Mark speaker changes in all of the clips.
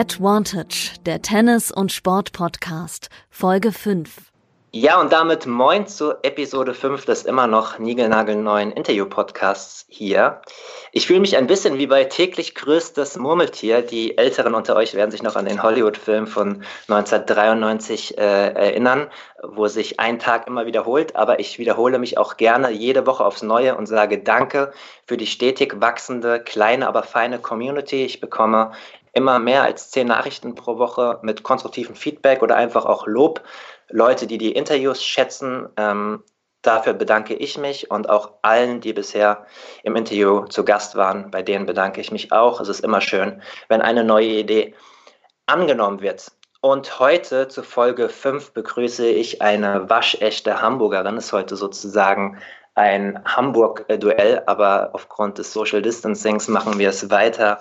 Speaker 1: Advantage, der Tennis- und Sport-Podcast, Folge 5.
Speaker 2: Ja, und damit moin zu Episode 5 des immer noch niegelnagelneuen Interview-Podcasts hier. Ich fühle mich ein bisschen wie bei täglich größtes Murmeltier. Die Älteren unter euch werden sich noch an den Hollywood-Film von 1993 äh, erinnern, wo sich ein Tag immer wiederholt. Aber ich wiederhole mich auch gerne jede Woche aufs Neue und sage Danke für die stetig wachsende, kleine, aber feine Community. Ich bekomme immer mehr als zehn Nachrichten pro Woche mit konstruktivem Feedback oder einfach auch Lob. Leute, die die Interviews schätzen. Ähm, dafür bedanke ich mich und auch allen, die bisher im Interview zu Gast waren, bei denen bedanke ich mich auch. Es ist immer schön, wenn eine neue Idee angenommen wird. Und heute zu Folge 5 begrüße ich eine waschechte Hamburgerin. Es ist heute sozusagen ein Hamburg-Duell, aber aufgrund des Social Distancings machen wir es weiter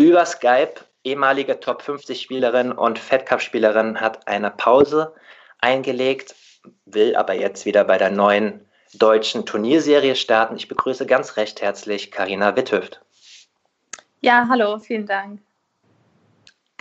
Speaker 2: über Skype ehemalige Top 50 Spielerin und Fed Cup Spielerin hat eine Pause eingelegt, will aber jetzt wieder bei der neuen deutschen Turnierserie starten. Ich begrüße ganz recht herzlich Karina Witthöft.
Speaker 3: Ja, hallo, vielen Dank.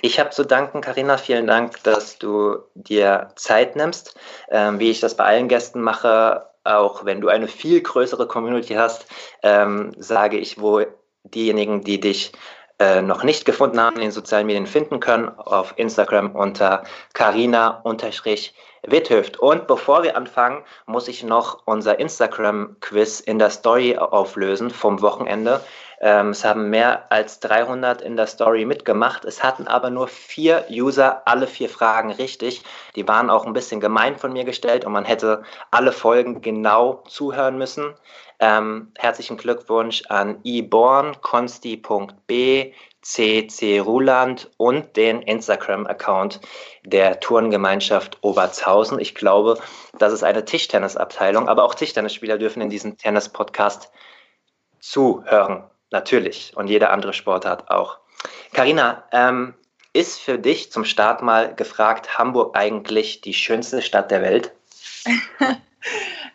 Speaker 2: Ich habe zu danken, Karina, vielen Dank, dass du dir Zeit nimmst. Ähm, wie ich das bei allen Gästen mache, auch wenn du eine viel größere Community hast, ähm, sage ich, wo diejenigen, die dich äh, noch nicht gefunden haben, in den sozialen Medien finden können, auf Instagram unter carina-withhöft. Und bevor wir anfangen, muss ich noch unser Instagram-Quiz in der Story auflösen vom Wochenende. Ähm, es haben mehr als 300 in der Story mitgemacht. Es hatten aber nur vier User alle vier Fragen richtig. Die waren auch ein bisschen gemein von mir gestellt und man hätte alle Folgen genau zuhören müssen. Ähm, herzlichen Glückwunsch an iborn, consti.b, CC Ruland und den Instagram-Account der Turngemeinschaft Obertshausen. Ich glaube, das ist eine Tischtennisabteilung, aber auch Tischtennisspieler dürfen in diesem Tennis-Podcast zuhören, natürlich. Und jede andere Sportart auch. Karina, ähm, ist für dich zum Start mal gefragt, Hamburg eigentlich die schönste Stadt der Welt?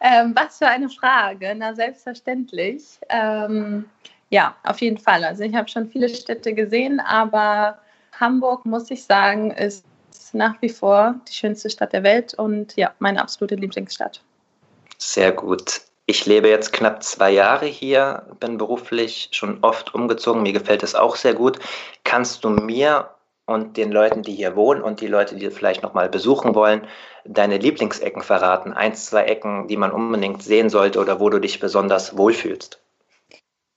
Speaker 3: Ähm, was für eine Frage. Na, selbstverständlich. Ähm, ja, auf jeden Fall. Also ich habe schon viele Städte gesehen, aber Hamburg, muss ich sagen, ist nach wie vor die schönste Stadt der Welt und ja, meine absolute Lieblingsstadt.
Speaker 2: Sehr gut. Ich lebe jetzt knapp zwei Jahre hier, bin beruflich schon oft umgezogen. Mir gefällt es auch sehr gut. Kannst du mir und den Leuten, die hier wohnen und die Leute, die vielleicht nochmal besuchen wollen, deine Lieblingsecken verraten? Eins, zwei Ecken, die man unbedingt sehen sollte oder wo du dich besonders wohlfühlst?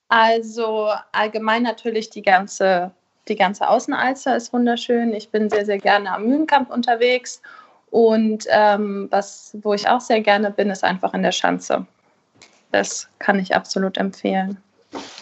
Speaker 3: Also allgemein natürlich die ganze, die ganze Außenalster ist wunderschön. Ich bin sehr, sehr gerne am Mühlenkamp unterwegs. Und ähm, was, wo ich auch sehr gerne bin, ist einfach in der Schanze. Das kann ich absolut empfehlen.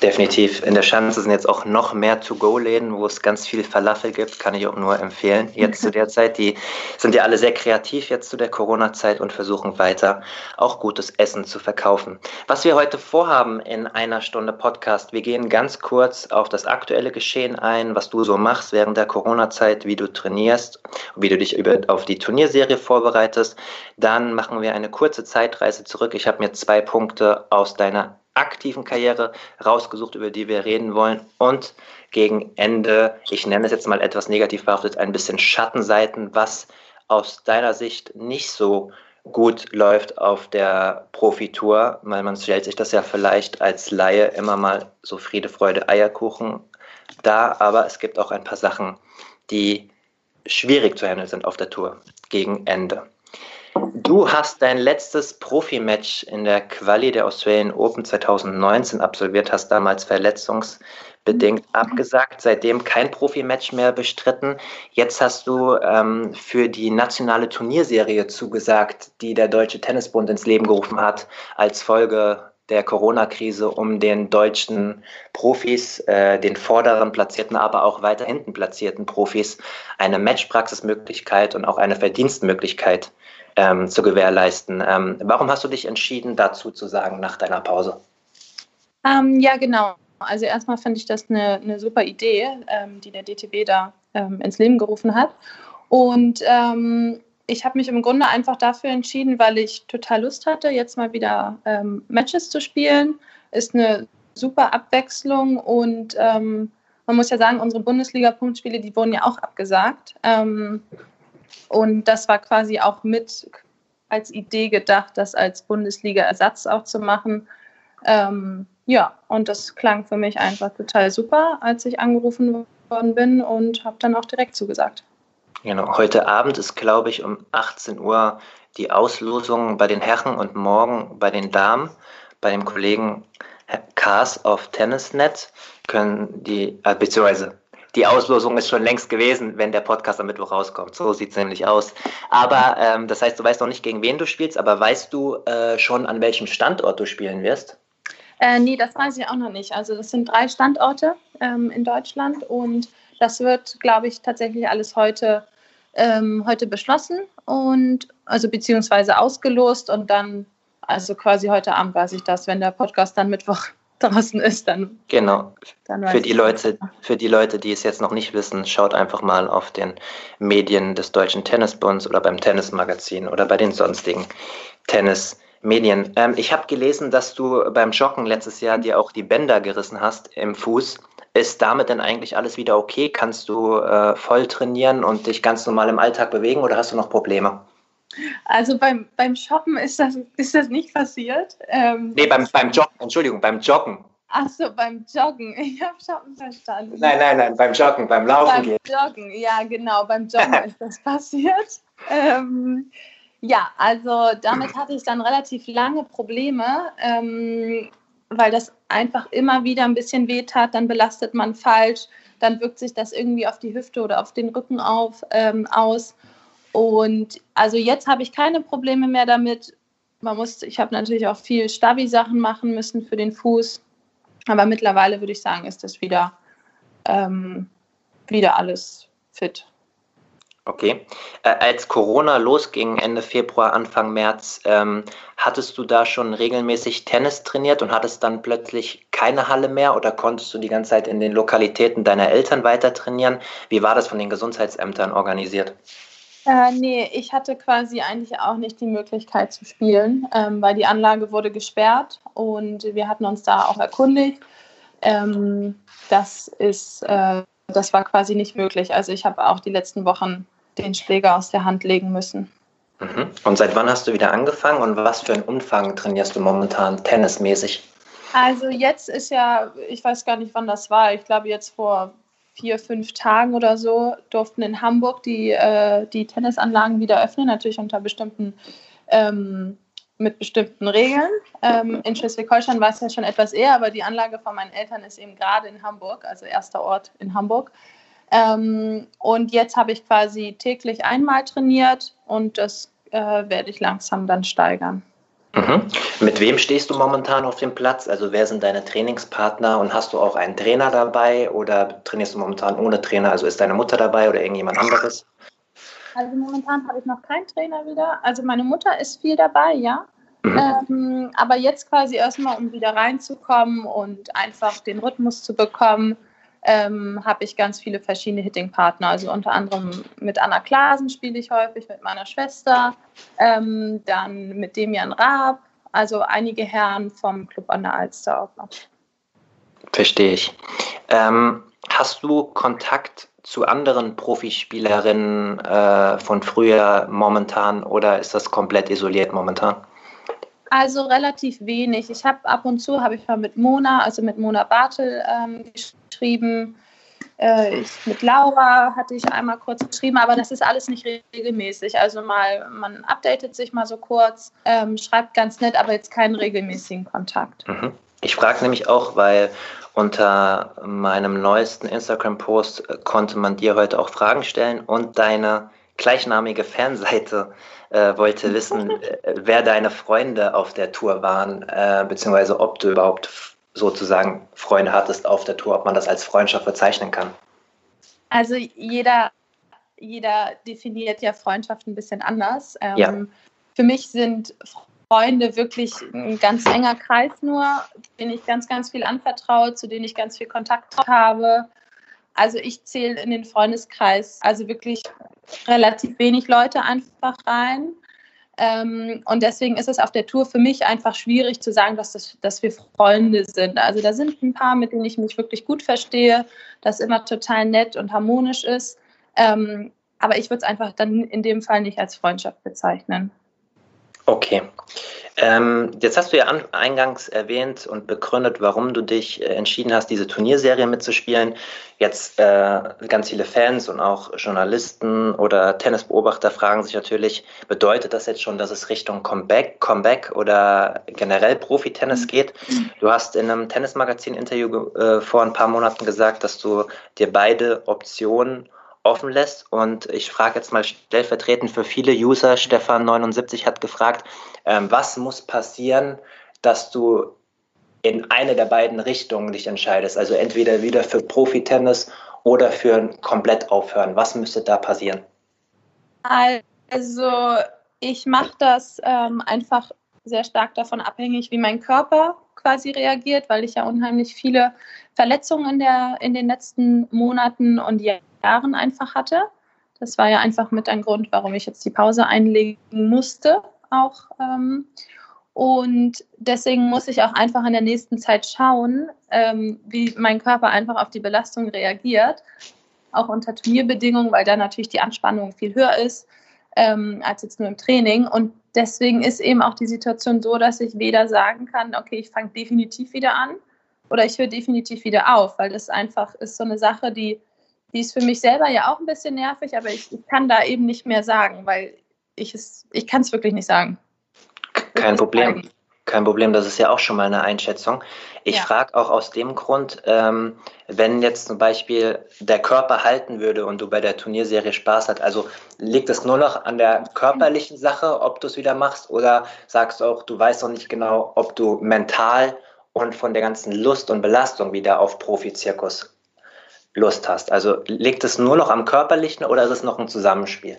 Speaker 2: Definitiv. In der Schanze sind jetzt auch noch mehr To-Go-Läden, wo es ganz viel Falafel gibt, kann ich auch nur empfehlen. Jetzt zu der Zeit, die sind ja alle sehr kreativ jetzt zu der Corona-Zeit und versuchen weiter auch gutes Essen zu verkaufen. Was wir heute vorhaben in einer Stunde Podcast, wir gehen ganz kurz auf das aktuelle Geschehen ein, was du so machst während der Corona-Zeit, wie du trainierst, wie du dich über, auf die Turnierserie vorbereitest. Dann machen wir eine kurze Zeitreise zurück. Ich habe mir zwei Punkte aus deiner aktiven Karriere rausgesucht, über die wir reden wollen. Und gegen Ende, ich nenne es jetzt mal etwas negativ behaftet, ein bisschen Schattenseiten, was aus deiner Sicht nicht so gut läuft auf der Profitour, weil man stellt sich das ja vielleicht als Laie immer mal so Friede, Freude, Eierkuchen da, aber es gibt auch ein paar Sachen, die schwierig zu handeln sind auf der Tour gegen Ende. Du hast dein letztes Profimatch in der Quali der Australian Open 2019 absolviert, hast damals verletzungsbedingt mhm. abgesagt, seitdem kein Profimatch mehr bestritten. Jetzt hast du ähm, für die nationale Turnierserie zugesagt, die der Deutsche Tennisbund ins Leben gerufen hat, als Folge der Corona-Krise, um den deutschen Profis, äh, den vorderen platzierten, aber auch weiter hinten platzierten Profis eine Matchpraxismöglichkeit und auch eine Verdienstmöglichkeit ähm, zu gewährleisten. Ähm, warum hast du dich entschieden, dazu zu sagen nach deiner Pause?
Speaker 3: Ähm, ja, genau. Also erstmal finde ich das eine, eine super Idee, ähm, die der DTB da ähm, ins Leben gerufen hat. Und ähm, ich habe mich im Grunde einfach dafür entschieden, weil ich total Lust hatte, jetzt mal wieder Matches zu spielen. Ist eine super Abwechslung und man muss ja sagen, unsere Bundesliga-Punktspiele, die wurden ja auch abgesagt. Ähm, und das war quasi auch mit als Idee gedacht, das als Bundesliga-Ersatz auch zu machen. Ähm, ja, und das klang für mich einfach total super, als ich angerufen worden bin und habe dann auch direkt zugesagt.
Speaker 2: Genau, heute Abend ist, glaube ich, um 18 Uhr die Auslosung bei den Herren und morgen bei den Damen. Bei dem Kollegen Kars auf Tennisnet können die, äh, beziehungsweise die Auslosung ist schon längst gewesen, wenn der Podcast am Mittwoch rauskommt. So sieht es nämlich aus. Aber ähm, das heißt, du weißt noch nicht, gegen wen du spielst, aber weißt du äh, schon, an welchem Standort du spielen wirst?
Speaker 3: Äh, nee, das weiß ich auch noch nicht. Also das sind drei Standorte ähm, in Deutschland und das wird, glaube ich, tatsächlich alles heute, ähm, heute beschlossen und also beziehungsweise ausgelost und dann, also quasi heute Abend weiß ich das, wenn der Podcast dann Mittwoch draußen ist, dann.
Speaker 2: Genau. Dann für, die Leute, für die Leute, die es jetzt noch nicht wissen, schaut einfach mal auf den Medien des Deutschen Tennisbunds oder beim Tennismagazin oder bei den sonstigen Tennis. Medien. Ähm, ich habe gelesen, dass du beim Joggen letztes Jahr dir auch die Bänder gerissen hast im Fuß. Ist damit denn eigentlich alles wieder okay? Kannst du äh, voll trainieren und dich ganz normal im Alltag bewegen oder hast du noch Probleme?
Speaker 3: Also beim, beim Shoppen ist das, ist das nicht passiert.
Speaker 2: Ähm, nee, beim, beim Joggen, Entschuldigung, beim Joggen.
Speaker 3: Ach so, beim Joggen. Ich habe Shoppen verstanden.
Speaker 2: Nein, nein, nein, beim Joggen, beim Laufen
Speaker 3: beim gehen. Joggen, ja, genau, beim Joggen ist das passiert. Ähm, ja, also damit hatte ich dann relativ lange Probleme, ähm, weil das einfach immer wieder ein bisschen wehtat. Dann belastet man falsch, dann wirkt sich das irgendwie auf die Hüfte oder auf den Rücken auf, ähm, aus. Und also jetzt habe ich keine Probleme mehr damit. Man muss, ich habe natürlich auch viel Stabi-Sachen machen müssen für den Fuß. Aber mittlerweile würde ich sagen, ist das wieder, ähm, wieder alles fit.
Speaker 2: Okay. Äh, als Corona losging, Ende Februar, Anfang März, ähm, hattest du da schon regelmäßig Tennis trainiert und hattest dann plötzlich keine Halle mehr oder konntest du die ganze Zeit in den Lokalitäten deiner Eltern weiter trainieren? Wie war das von den Gesundheitsämtern organisiert?
Speaker 3: Äh, nee, ich hatte quasi eigentlich auch nicht die Möglichkeit zu spielen, ähm, weil die Anlage wurde gesperrt und wir hatten uns da auch erkundigt. Ähm, das ist, äh, das war quasi nicht möglich. Also ich habe auch die letzten Wochen den Schläger aus der Hand legen müssen.
Speaker 2: Mhm. Und seit wann hast du wieder angefangen und was für einen Umfang trainierst du momentan tennismäßig?
Speaker 3: Also jetzt ist ja, ich weiß gar nicht, wann das war. Ich glaube jetzt vor vier, fünf Tagen oder so durften in Hamburg die, äh, die Tennisanlagen wieder öffnen, natürlich unter bestimmten, ähm, mit bestimmten Regeln. Ähm, in Schleswig-Holstein war es ja schon etwas eher, aber die Anlage von meinen Eltern ist eben gerade in Hamburg, also erster Ort in Hamburg. Ähm, und jetzt habe ich quasi täglich einmal trainiert und das äh, werde ich langsam dann steigern.
Speaker 2: Mhm. Mit wem stehst du momentan auf dem Platz? Also wer sind deine Trainingspartner und hast du auch einen Trainer dabei oder trainierst du momentan ohne Trainer? Also ist deine Mutter dabei oder irgendjemand anderes?
Speaker 3: Also momentan habe ich noch keinen Trainer wieder. Also meine Mutter ist viel dabei, ja. Mhm. Ähm, aber jetzt quasi erstmal, um wieder reinzukommen und einfach den Rhythmus zu bekommen, ähm, habe ich ganz viele verschiedene Hitting-Partner. Also unter anderem mit Anna Klasen spiele ich häufig, mit meiner Schwester, ähm, dann mit Demian Raab, also einige Herren vom Club an der Alster auch noch.
Speaker 2: Verstehe ich. Ähm, hast du Kontakt zu anderen Profispielerinnen äh, von früher momentan oder ist das komplett isoliert momentan?
Speaker 3: Also relativ wenig. Ich habe ab und zu habe ich mal mit Mona, also mit Mona Bartel ähm, geschrieben. Äh, ich, mit Laura hatte ich einmal kurz geschrieben, aber das ist alles nicht regelmäßig. Also mal, man updatet sich mal so kurz, ähm, schreibt ganz nett, aber jetzt keinen regelmäßigen Kontakt.
Speaker 2: Mhm. Ich frage nämlich auch, weil unter meinem neuesten Instagram-Post konnte man dir heute auch Fragen stellen und deine gleichnamige Fanseite äh, wollte wissen, äh, wer deine Freunde auf der Tour waren, äh, beziehungsweise ob du überhaupt sozusagen Freunde hattest auf der Tour, ob man das als Freundschaft bezeichnen kann.
Speaker 3: Also jeder, jeder definiert ja Freundschaft ein bisschen anders. Ähm, ja. Für mich sind Freunde wirklich ein ganz enger Kreis nur, denen ich ganz, ganz viel anvertraue, zu denen ich ganz viel Kontakt habe. Also ich zähle in den Freundeskreis also wirklich relativ wenig Leute einfach rein. Ähm, und deswegen ist es auf der Tour für mich einfach schwierig zu sagen, dass, das, dass wir Freunde sind. Also da sind ein paar, mit denen ich mich wirklich gut verstehe, das immer total nett und harmonisch ist. Ähm, aber ich würde es einfach dann in dem Fall nicht als Freundschaft bezeichnen.
Speaker 2: Okay. Ähm, jetzt hast du ja an, eingangs erwähnt und begründet, warum du dich äh, entschieden hast, diese Turnierserie mitzuspielen. Jetzt äh, ganz viele Fans und auch Journalisten oder Tennisbeobachter fragen sich natürlich, bedeutet das jetzt schon, dass es Richtung Comeback, Comeback oder generell Profi-Tennis mhm. geht? Du hast in einem Tennismagazin-Interview äh, vor ein paar Monaten gesagt, dass du dir beide Optionen offen lässt. Und ich frage jetzt mal stellvertretend für viele User, Stefan79 hat gefragt, ähm, was muss passieren, dass du in eine der beiden Richtungen dich entscheidest? Also entweder wieder für Profi-Tennis oder für ein komplett aufhören. Was müsste da passieren?
Speaker 3: Also ich mache das ähm, einfach sehr stark davon abhängig, wie mein Körper quasi reagiert, weil ich ja unheimlich viele Verletzungen in, der, in den letzten Monaten und Jahren einfach hatte. Das war ja einfach mit ein Grund, warum ich jetzt die Pause einlegen musste auch. Ähm, und deswegen muss ich auch einfach in der nächsten Zeit schauen, ähm, wie mein Körper einfach auf die Belastung reagiert, auch unter Turnierbedingungen, weil da natürlich die Anspannung viel höher ist ähm, als jetzt nur im Training. Und deswegen ist eben auch die Situation so, dass ich weder sagen kann, okay, ich fange definitiv wieder an oder ich höre definitiv wieder auf, weil das einfach ist so eine Sache, die, die ist für mich selber ja auch ein bisschen nervig, aber ich, ich kann da eben nicht mehr sagen, weil ich es, ich kann es wirklich nicht sagen.
Speaker 2: Kein Problem. Kein Problem, das ist ja auch schon mal eine Einschätzung. Ich ja. frage auch aus dem Grund, ähm, wenn jetzt zum Beispiel der Körper halten würde und du bei der Turnierserie Spaß hast, also liegt es nur noch an der körperlichen Sache, ob du es wieder machst, oder sagst du auch, du weißt noch nicht genau, ob du mental und von der ganzen Lust und Belastung wieder auf Profizirkus Lust hast? Also liegt es nur noch am körperlichen oder ist es noch ein Zusammenspiel?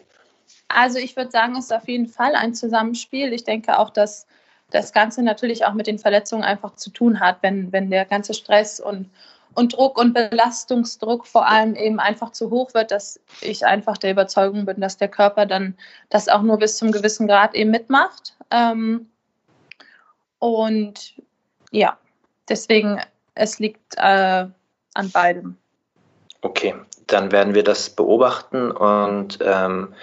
Speaker 3: Also ich würde sagen, es ist auf jeden Fall ein Zusammenspiel. Ich denke auch, dass das Ganze natürlich auch mit den Verletzungen einfach zu tun hat, wenn, wenn der ganze Stress und, und Druck und Belastungsdruck vor allem eben einfach zu hoch wird, dass ich einfach der Überzeugung bin, dass der Körper dann das auch nur bis zum gewissen Grad eben mitmacht. Ähm, und ja, deswegen, es liegt äh, an beidem.
Speaker 2: Okay, dann werden wir das beobachten und ähm,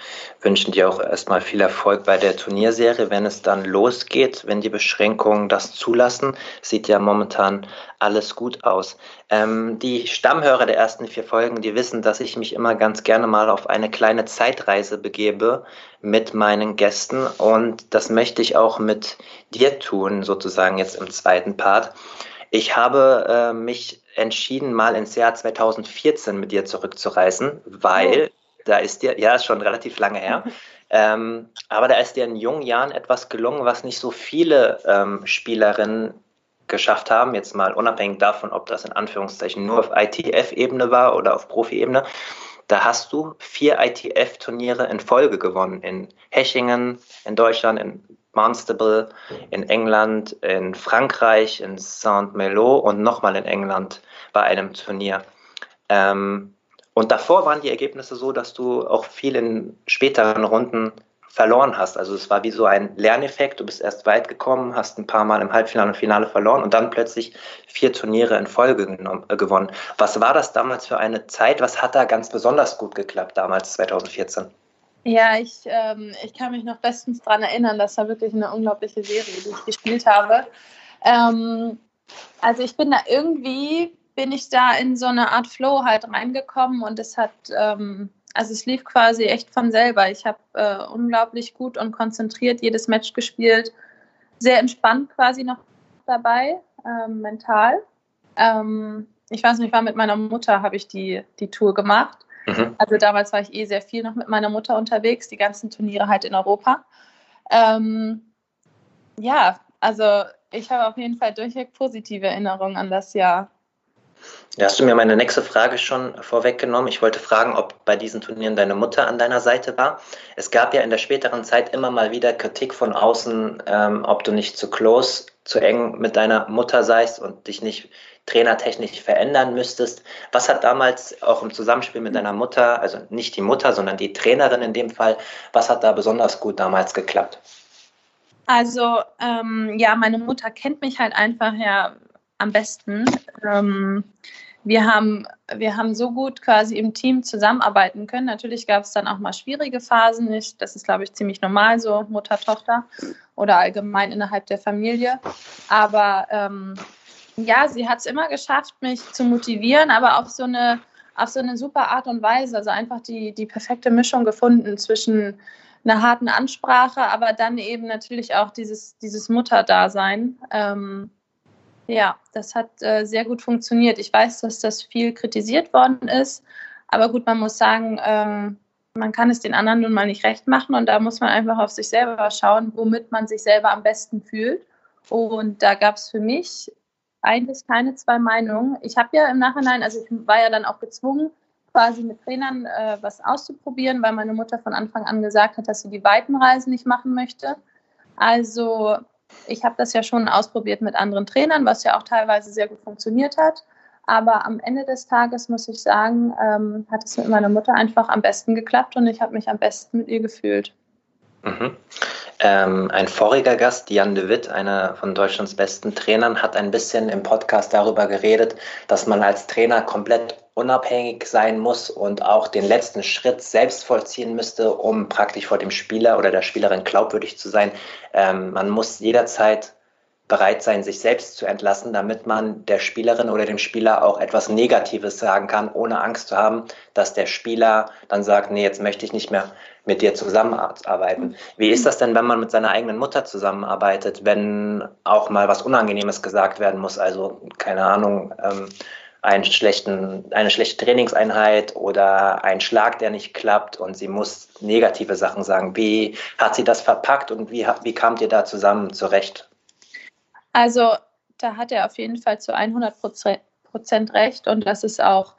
Speaker 2: wünschen dir auch erstmal viel Erfolg bei der Turnierserie, wenn es dann losgeht, wenn die Beschränkungen das zulassen. Sieht ja momentan alles gut aus. Ähm, die Stammhörer der ersten vier Folgen, die wissen, dass ich mich immer ganz gerne mal auf eine kleine Zeitreise begebe mit meinen Gästen und das möchte ich auch mit dir tun, sozusagen jetzt im zweiten Part. Ich habe äh, mich entschieden, mal ins Jahr 2014 mit dir zurückzureisen, weil oh. da ist dir, ja, ist schon relativ lange her, ähm, aber da ist dir in jungen Jahren etwas gelungen, was nicht so viele ähm, Spielerinnen geschafft haben, jetzt mal unabhängig davon, ob das in Anführungszeichen nur auf ITF-Ebene war oder auf Profi-Ebene. Da hast du vier ITF-Turniere in Folge gewonnen. In Hechingen, in Deutschland, in Barnstable, in England, in Frankreich, in Saint-Malo und nochmal in England bei einem Turnier. Ähm, und davor waren die Ergebnisse so, dass du auch viel in späteren Runden verloren hast. Also es war wie so ein Lerneffekt. Du bist erst weit gekommen, hast ein paar Mal im Halbfinale und Finale verloren und dann plötzlich vier Turniere in Folge äh, gewonnen. Was war das damals für eine Zeit? Was hat da ganz besonders gut geklappt damals 2014?
Speaker 3: Ja, ich, ähm, ich kann mich noch bestens daran erinnern. Das war wirklich eine unglaubliche Serie, die ich gespielt habe. Ähm, also ich bin da irgendwie, bin ich da in so eine Art Flow halt reingekommen und es hat ähm, also es lief quasi echt von selber. Ich habe äh, unglaublich gut und konzentriert jedes Match gespielt, sehr entspannt quasi noch dabei, ähm, mental. Ähm, ich weiß nicht, ich war mit meiner Mutter, habe ich die, die Tour gemacht. Mhm. Also damals war ich eh sehr viel noch mit meiner Mutter unterwegs, die ganzen Turniere halt in Europa. Ähm, ja, also ich habe auf jeden Fall durchweg positive Erinnerungen an das Jahr.
Speaker 2: Ja, hast du mir meine nächste Frage schon vorweggenommen. Ich wollte fragen, ob bei diesen Turnieren deine Mutter an deiner Seite war. Es gab ja in der späteren Zeit immer mal wieder Kritik von außen, ähm, ob du nicht zu close, zu eng mit deiner Mutter seist und dich nicht trainertechnisch verändern müsstest. Was hat damals auch im Zusammenspiel mit deiner Mutter, also nicht die Mutter, sondern die Trainerin in dem Fall, was hat da besonders gut damals geklappt?
Speaker 3: Also ähm, ja, meine Mutter kennt mich halt einfach ja am besten. Ähm, wir haben, wir haben so gut quasi im Team zusammenarbeiten können. Natürlich gab es dann auch mal schwierige Phasen. Ich, das ist, glaube ich, ziemlich normal, so Mutter, Tochter oder allgemein innerhalb der Familie. Aber ähm, ja, sie hat es immer geschafft, mich zu motivieren, aber auf so eine, auf so eine super Art und Weise. Also einfach die, die perfekte Mischung gefunden zwischen einer harten Ansprache, aber dann eben natürlich auch dieses, dieses Mutterdasein. Ähm, ja, das hat äh, sehr gut funktioniert. Ich weiß, dass das viel kritisiert worden ist, aber gut, man muss sagen, ähm, man kann es den anderen nun mal nicht recht machen und da muss man einfach auf sich selber schauen, womit man sich selber am besten fühlt. Und da gab es für mich eigentlich keine zwei Meinungen. Ich habe ja im Nachhinein, also ich war ja dann auch gezwungen, quasi mit Trainern äh, was auszuprobieren, weil meine Mutter von Anfang an gesagt hat, dass sie die weiten Reisen nicht machen möchte. Also ich habe das ja schon ausprobiert mit anderen Trainern, was ja auch teilweise sehr gut funktioniert hat. Aber am Ende des Tages muss ich sagen, ähm, hat es mit meiner Mutter einfach am besten geklappt und ich habe mich am besten mit ihr gefühlt.
Speaker 2: Mhm. Ähm, ein voriger Gast, Jan de Witt, einer von Deutschlands besten Trainern, hat ein bisschen im Podcast darüber geredet, dass man als Trainer komplett unabhängig sein muss und auch den letzten Schritt selbst vollziehen müsste, um praktisch vor dem Spieler oder der Spielerin glaubwürdig zu sein. Ähm, man muss jederzeit bereit sein, sich selbst zu entlassen, damit man der Spielerin oder dem Spieler auch etwas Negatives sagen kann, ohne Angst zu haben, dass der Spieler dann sagt, nee, jetzt möchte ich nicht mehr mit dir zusammenarbeiten. Wie ist das denn, wenn man mit seiner eigenen Mutter zusammenarbeitet, wenn auch mal was Unangenehmes gesagt werden muss? Also, keine Ahnung, ähm, einen schlechten, eine schlechte Trainingseinheit oder ein Schlag, der nicht klappt und sie muss negative Sachen sagen. Wie hat sie das verpackt und wie, wie kamt ihr da zusammen zurecht?
Speaker 3: Also da hat er auf jeden Fall zu 100 Prozent recht und das ist auch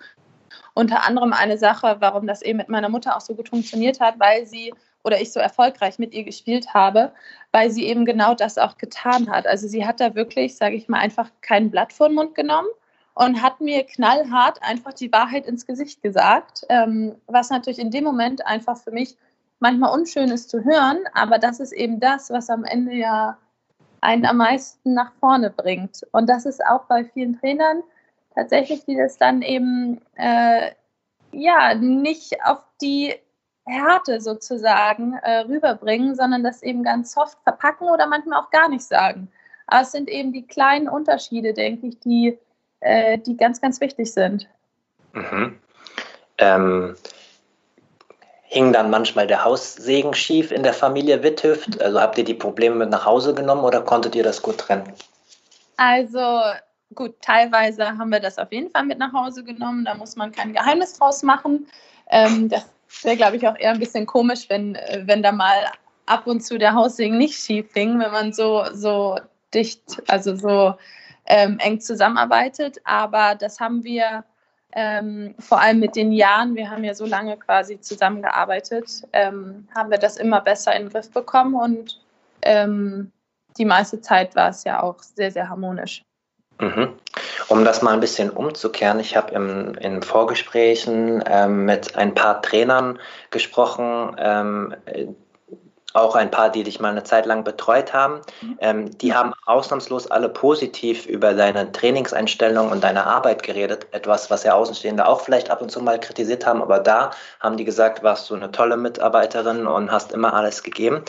Speaker 3: unter anderem eine Sache, warum das eben mit meiner Mutter auch so gut funktioniert hat, weil sie oder ich so erfolgreich mit ihr gespielt habe, weil sie eben genau das auch getan hat. Also sie hat da wirklich, sage ich mal, einfach kein Blatt vor den Mund genommen und hat mir knallhart einfach die Wahrheit ins Gesicht gesagt, ähm, was natürlich in dem Moment einfach für mich manchmal unschön ist zu hören, aber das ist eben das, was am Ende ja einen am meisten nach vorne bringt. Und das ist auch bei vielen Trainern tatsächlich, die das dann eben äh, ja nicht auf die Härte sozusagen äh, rüberbringen, sondern das eben ganz soft verpacken oder manchmal auch gar nicht sagen. Aber es sind eben die kleinen Unterschiede, denke ich, die äh, die ganz, ganz wichtig sind.
Speaker 2: Mhm. Ähm, hing dann manchmal der Haussegen schief in der Familie Witthüft? Also habt ihr die Probleme mit nach Hause genommen oder konntet ihr das gut trennen?
Speaker 3: Also gut, teilweise haben wir das auf jeden Fall mit nach Hause genommen. Da muss man kein Geheimnis draus machen. Ähm, das wäre, glaube ich, auch eher ein bisschen komisch, wenn, äh, wenn da mal ab und zu der Haussegen nicht schief hing, wenn man so, so dicht, also so ähm, eng zusammenarbeitet. Aber das haben wir ähm, vor allem mit den Jahren, wir haben ja so lange quasi zusammengearbeitet, ähm, haben wir das immer besser in den Griff bekommen und ähm, die meiste Zeit war es ja auch sehr, sehr harmonisch.
Speaker 2: Mhm. Um das mal ein bisschen umzukehren, ich habe in Vorgesprächen ähm, mit ein paar Trainern gesprochen, ähm, auch ein paar, die dich mal eine Zeit lang betreut haben. Mhm. Ähm, die haben ausnahmslos alle positiv über deine Trainingseinstellung und deine Arbeit geredet. Etwas, was ja Außenstehende auch vielleicht ab und zu mal kritisiert haben. Aber da haben die gesagt, warst du eine tolle Mitarbeiterin und hast immer alles gegeben.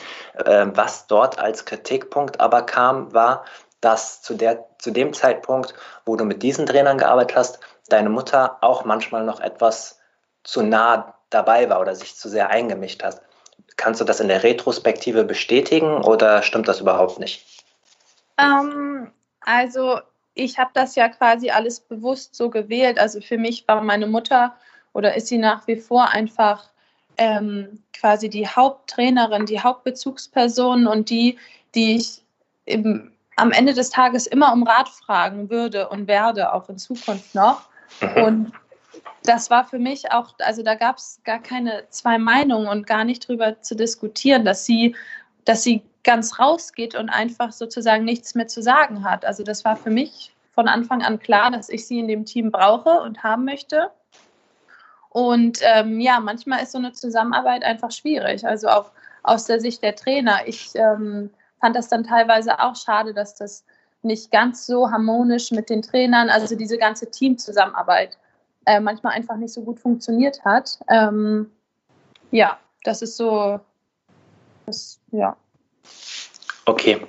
Speaker 2: Ähm, was dort als Kritikpunkt aber kam, war, dass zu, der, zu dem Zeitpunkt, wo du mit diesen Trainern gearbeitet hast, deine Mutter auch manchmal noch etwas zu nah dabei war oder sich zu sehr eingemischt hast. Kannst du das in der Retrospektive bestätigen oder stimmt das überhaupt nicht?
Speaker 3: Ähm, also ich habe das ja quasi alles bewusst so gewählt. Also für mich war meine Mutter oder ist sie nach wie vor einfach ähm, quasi die Haupttrainerin, die Hauptbezugsperson und die, die ich im, am Ende des Tages immer um Rat fragen würde und werde, auch in Zukunft noch. Mhm. Und das war für mich auch, also da gab es gar keine zwei Meinungen und gar nicht drüber zu diskutieren, dass sie, dass sie ganz rausgeht und einfach sozusagen nichts mehr zu sagen hat. Also das war für mich von Anfang an klar, dass ich sie in dem Team brauche und haben möchte. Und ähm, ja, manchmal ist so eine Zusammenarbeit einfach schwierig. Also auch aus der Sicht der Trainer. Ich ähm, fand das dann teilweise auch schade, dass das nicht ganz so harmonisch mit den Trainern, also diese ganze Teamzusammenarbeit äh, manchmal einfach nicht so gut funktioniert hat. Ähm, ja, das ist so, das, ja.
Speaker 2: Okay.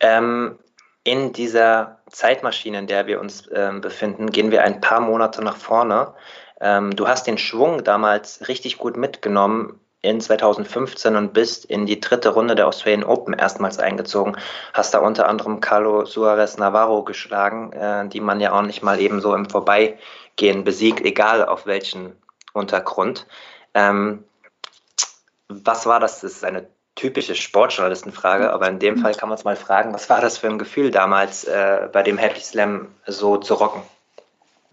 Speaker 2: Ähm, in dieser Zeitmaschine, in der wir uns ähm, befinden, gehen wir ein paar Monate nach vorne. Ähm, du hast den Schwung damals richtig gut mitgenommen in 2015 und bist in die dritte Runde der Australian Open erstmals eingezogen. Hast da unter anderem Carlo Suarez Navarro geschlagen, äh, die man ja auch nicht mal eben so im Vorbeigehen besiegt, egal auf welchen Untergrund. Ähm, was war das? Das ist eine typische Sportjournalistenfrage, aber in dem Fall kann man es mal fragen, was war das für ein Gefühl damals äh, bei dem Happy Slam so zu rocken?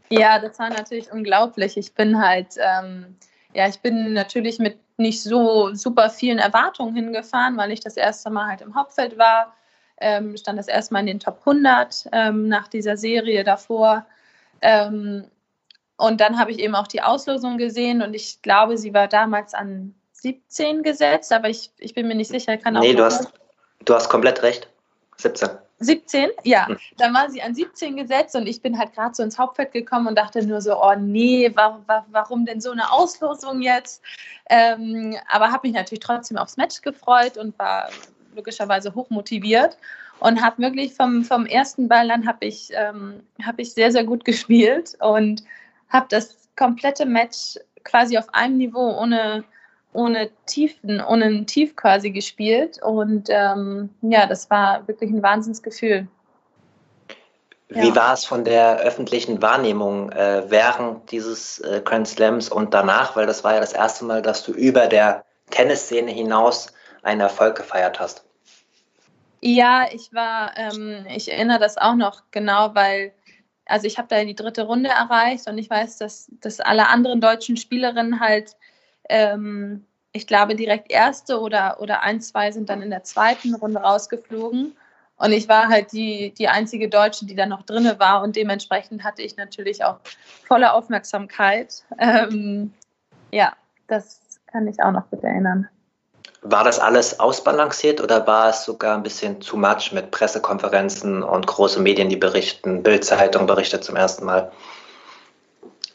Speaker 3: Ja, das war natürlich unglaublich. Ich bin halt, ähm, ja, ich bin natürlich mit nicht so super vielen Erwartungen hingefahren, weil ich das erste Mal halt im Hauptfeld war. Ähm, stand das erste Mal in den Top 100 ähm, nach dieser Serie davor. Ähm, und dann habe ich eben auch die Auslosung gesehen und ich glaube, sie war damals an 17 gesetzt, aber ich, ich bin mir nicht sicher. Kann
Speaker 2: auch nee, du hast, du hast komplett recht. 17.
Speaker 3: 17? Ja, hm. dann war sie an 17 gesetzt und ich bin halt gerade so ins Hauptfeld gekommen und dachte nur so, oh nee, warum, warum denn so eine Auslosung jetzt? Ähm, aber habe mich natürlich trotzdem aufs Match gefreut und war logischerweise hochmotiviert und habe wirklich vom, vom ersten Ball an habe ich, ähm, hab ich sehr, sehr gut gespielt und habe das komplette Match quasi auf einem Niveau ohne ohne Tiefen, ohne ein Tief quasi gespielt. Und ähm, ja, das war wirklich ein Wahnsinnsgefühl.
Speaker 2: Wie ja. war es von der öffentlichen Wahrnehmung äh, während dieses äh, Grand Slams und danach? Weil das war ja das erste Mal, dass du über der Tennisszene hinaus einen Erfolg gefeiert hast.
Speaker 3: Ja, ich war, ähm, ich erinnere das auch noch genau, weil, also ich habe da die dritte Runde erreicht und ich weiß, dass, dass alle anderen deutschen Spielerinnen halt ähm, ich glaube, direkt erste oder, oder ein, zwei sind dann in der zweiten Runde rausgeflogen. Und ich war halt die, die einzige Deutsche, die da noch drinne war. Und dementsprechend hatte ich natürlich auch volle Aufmerksamkeit. Ähm, ja, das kann ich auch noch gut erinnern.
Speaker 2: War das alles ausbalanciert oder war es sogar ein bisschen too much mit Pressekonferenzen und große Medien, die berichten? Bildzeitung berichtet zum ersten Mal.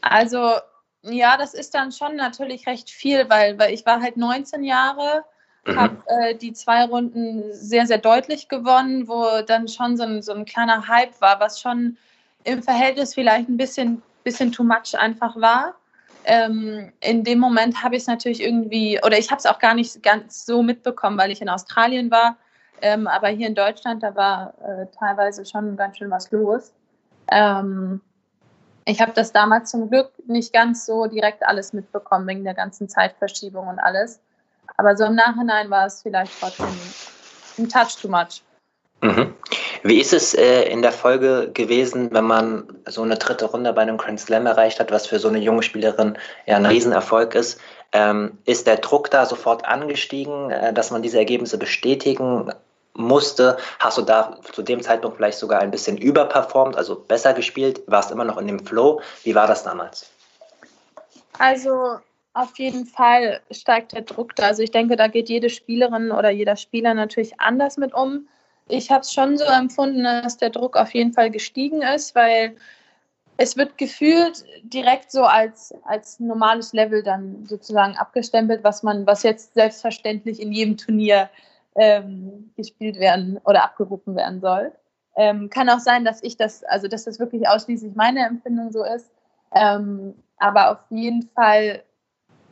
Speaker 3: Also ja, das ist dann schon natürlich recht viel, weil, weil ich war halt 19 Jahre, mhm. habe äh, die zwei Runden sehr, sehr deutlich gewonnen, wo dann schon so ein, so ein kleiner Hype war, was schon im Verhältnis vielleicht ein bisschen, bisschen too much einfach war. Ähm, in dem Moment habe ich es natürlich irgendwie, oder ich habe es auch gar nicht ganz so mitbekommen, weil ich in Australien war. Ähm, aber hier in Deutschland, da war äh, teilweise schon ganz schön was los. Ähm, ich habe das damals zum Glück nicht ganz so direkt alles mitbekommen, wegen der ganzen Zeitverschiebung und alles. Aber so im Nachhinein war es vielleicht trotzdem ein Touch too much.
Speaker 2: Mhm. Wie ist es äh, in der Folge gewesen, wenn man so eine dritte Runde bei einem Grand Slam erreicht hat, was für so eine junge Spielerin ja ein Riesenerfolg ist? Ähm, ist der Druck da sofort angestiegen, äh, dass man diese Ergebnisse bestätigen musste, hast du da zu dem Zeitpunkt vielleicht sogar ein bisschen überperformt, also besser gespielt, warst immer noch in dem Flow. Wie war das damals?
Speaker 3: Also auf jeden Fall steigt der Druck da. Also ich denke, da geht jede Spielerin oder jeder Spieler natürlich anders mit um. Ich habe es schon so empfunden, dass der Druck auf jeden Fall gestiegen ist, weil es wird gefühlt direkt so als, als normales Level dann sozusagen abgestempelt, was man, was jetzt selbstverständlich in jedem Turnier ähm, gespielt werden oder abgerufen werden soll. Ähm, kann auch sein, dass ich das, also dass das wirklich ausschließlich meine Empfindung so ist. Ähm, aber auf jeden Fall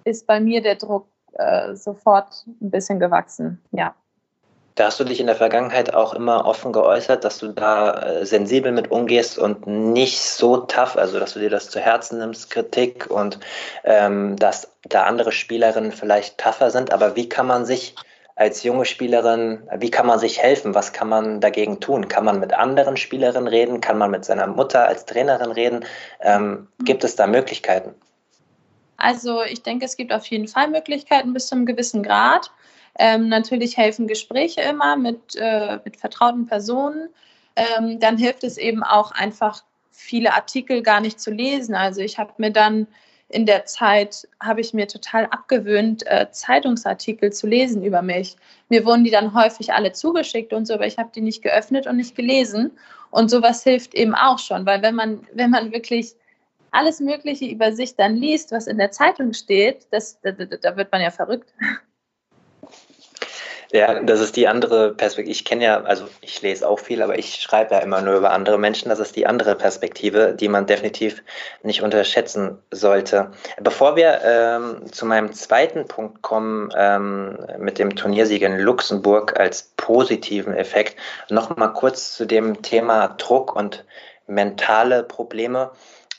Speaker 3: ist bei mir der Druck äh, sofort ein bisschen gewachsen, ja.
Speaker 2: Da hast du dich in der Vergangenheit auch immer offen geäußert, dass du da äh, sensibel mit umgehst und nicht so tough, also dass du dir das zu Herzen nimmst, Kritik und ähm, dass da andere Spielerinnen vielleicht tougher sind. Aber wie kann man sich als junge Spielerin, wie kann man sich helfen? Was kann man dagegen tun? Kann man mit anderen Spielerinnen reden? Kann man mit seiner Mutter als Trainerin reden? Ähm, gibt es da Möglichkeiten?
Speaker 3: Also ich denke, es gibt auf jeden Fall Möglichkeiten bis zu einem gewissen Grad. Ähm, natürlich helfen Gespräche immer mit, äh, mit vertrauten Personen. Ähm, dann hilft es eben auch einfach, viele Artikel gar nicht zu lesen. Also ich habe mir dann in der Zeit habe ich mir total abgewöhnt, äh, Zeitungsartikel zu lesen über mich. Mir wurden die dann häufig alle zugeschickt und so, aber ich habe die nicht geöffnet und nicht gelesen. Und sowas hilft eben auch schon, weil wenn man, wenn man wirklich alles Mögliche über sich dann liest, was in der Zeitung steht, das, da, da wird man ja verrückt.
Speaker 2: Ja, das ist die andere Perspektive. Ich kenne ja, also ich lese auch viel, aber ich schreibe ja immer nur über andere Menschen. Das ist die andere Perspektive, die man definitiv nicht unterschätzen sollte. Bevor wir ähm, zu meinem zweiten Punkt kommen, ähm, mit dem Turniersieg in Luxemburg als positiven Effekt, noch mal kurz zu dem Thema Druck und mentale Probleme.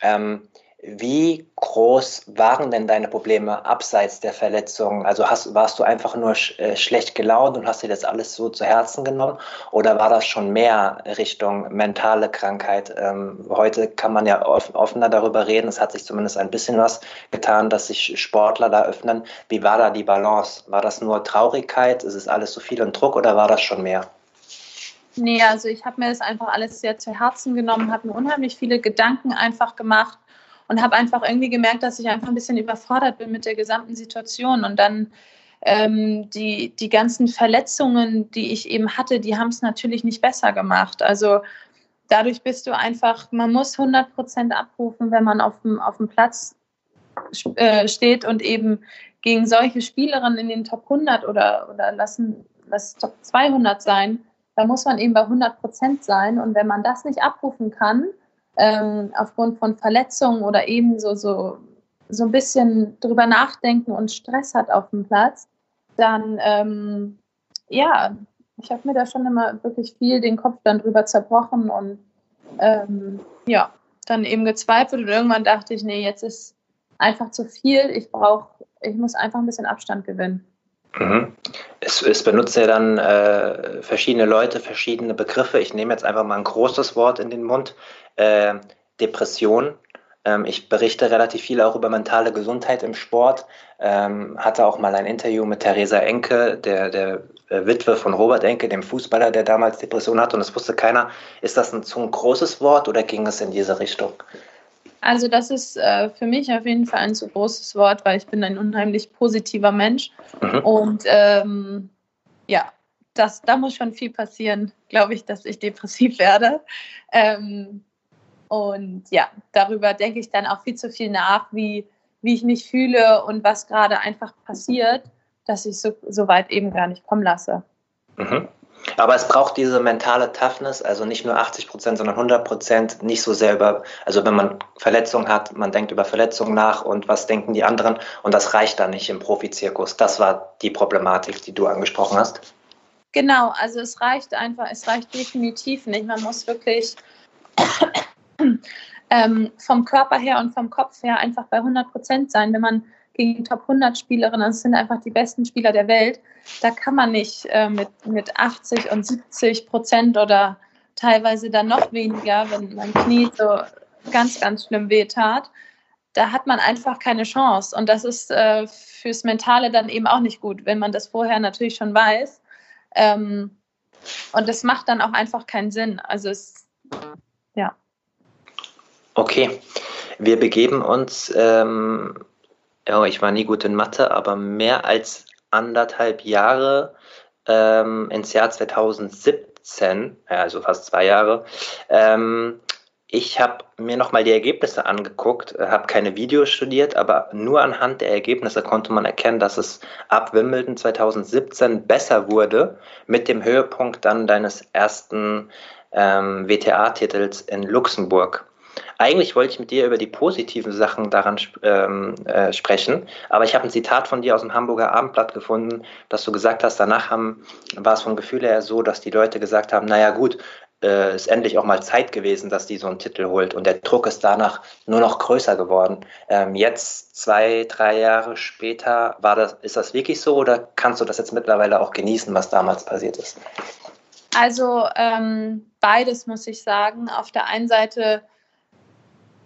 Speaker 2: Ähm, wie groß waren denn deine Probleme abseits der Verletzung? Also hast, warst du einfach nur sch äh, schlecht gelaunt und hast dir das alles so zu Herzen genommen? Oder war das schon mehr Richtung mentale Krankheit? Ähm, heute kann man ja off offener darüber reden. Es hat sich zumindest ein bisschen was getan, dass sich Sportler da öffnen. Wie war da die Balance? War das nur Traurigkeit? Ist es alles so viel und Druck oder war das schon mehr?
Speaker 3: Nee, also ich habe mir das einfach alles sehr zu Herzen genommen, habe mir unheimlich viele Gedanken einfach gemacht und habe einfach irgendwie gemerkt, dass ich einfach ein bisschen überfordert bin mit der gesamten Situation und dann ähm, die, die ganzen Verletzungen, die ich eben hatte, die haben es natürlich nicht besser gemacht. Also dadurch bist du einfach, man muss 100 Prozent abrufen, wenn man auf dem, auf dem Platz äh, steht und eben gegen solche Spielerinnen in den Top 100 oder, oder lassen das Top 200 sein, da muss man eben bei 100 Prozent sein. Und wenn man das nicht abrufen kann, ähm, aufgrund von Verletzungen oder eben so, so, so ein bisschen drüber nachdenken und Stress hat auf dem Platz, dann ähm, ja, ich habe mir da schon immer wirklich viel den Kopf dann drüber zerbrochen und ähm, ja, dann eben gezweifelt und irgendwann dachte ich, nee, jetzt ist einfach zu viel, ich brauche, ich muss einfach ein bisschen Abstand gewinnen.
Speaker 2: Mhm. Es, es, benutzt ja dann äh, verschiedene Leute, verschiedene Begriffe. Ich nehme jetzt einfach mal ein großes Wort in den Mund. Äh, Depression. Ähm, ich berichte relativ viel auch über mentale Gesundheit im Sport. Ähm, hatte auch mal ein Interview mit Theresa Enke, der, der äh, Witwe von Robert Enke, dem Fußballer, der damals Depression hatte. Und es wusste keiner, ist das ein zu ein großes Wort oder ging es in diese Richtung?
Speaker 3: Also das ist äh, für mich auf jeden Fall ein zu großes Wort, weil ich bin ein unheimlich positiver Mensch. Mhm. Und ähm, ja, das, da muss schon viel passieren, glaube ich, dass ich depressiv werde. Ähm, und ja, darüber denke ich dann auch viel zu viel nach, wie, wie ich mich fühle und was gerade einfach passiert, dass ich so, so weit eben gar nicht kommen lasse.
Speaker 2: Mhm. Aber es braucht diese mentale Toughness, also nicht nur 80 Prozent, sondern 100 Prozent, nicht so sehr über, also wenn man Verletzungen hat, man denkt über Verletzungen nach und was denken die anderen und das reicht dann nicht im Profizirkus. Das war die Problematik, die du angesprochen hast.
Speaker 3: Genau, also es reicht einfach, es reicht definitiv nicht. Man muss wirklich ähm, vom Körper her und vom Kopf her einfach bei 100 Prozent sein. Wenn man gegen Top 100 Spielerinnen, das sind einfach die besten Spieler der Welt, da kann man nicht äh, mit, mit 80 und 70 Prozent oder teilweise dann noch weniger, wenn mein Knie so ganz, ganz schlimm wehtat, da hat man einfach keine Chance. Und das ist äh, fürs Mentale dann eben auch nicht gut, wenn man das vorher natürlich schon weiß. Ähm, und das macht dann auch einfach keinen Sinn. Also es, ja.
Speaker 2: Okay, wir begeben uns ähm, ja, ich war nie gut in Mathe, aber mehr als anderthalb Jahre ähm, ins Jahr 2017, also fast zwei Jahre. Ähm, ich habe mir nochmal die Ergebnisse angeguckt, äh, habe keine Videos studiert, aber nur anhand der Ergebnisse konnte man erkennen, dass es ab Wimbledon 2017 besser wurde, mit dem Höhepunkt dann deines ersten ähm, WTA-Titels in Luxemburg. Eigentlich wollte ich mit dir über die positiven Sachen daran ähm, äh, sprechen, aber ich habe ein Zitat von dir aus dem Hamburger Abendblatt gefunden, dass du gesagt hast, danach haben, war es vom Gefühl her so, dass die Leute gesagt haben, naja gut, äh, ist endlich auch mal Zeit gewesen, dass die so einen Titel holt und der Druck ist danach nur noch größer geworden. Ähm, jetzt, zwei, drei Jahre später, war das, ist das wirklich so oder kannst du das jetzt mittlerweile auch genießen, was damals passiert ist?
Speaker 3: Also ähm, beides muss ich sagen. Auf der einen Seite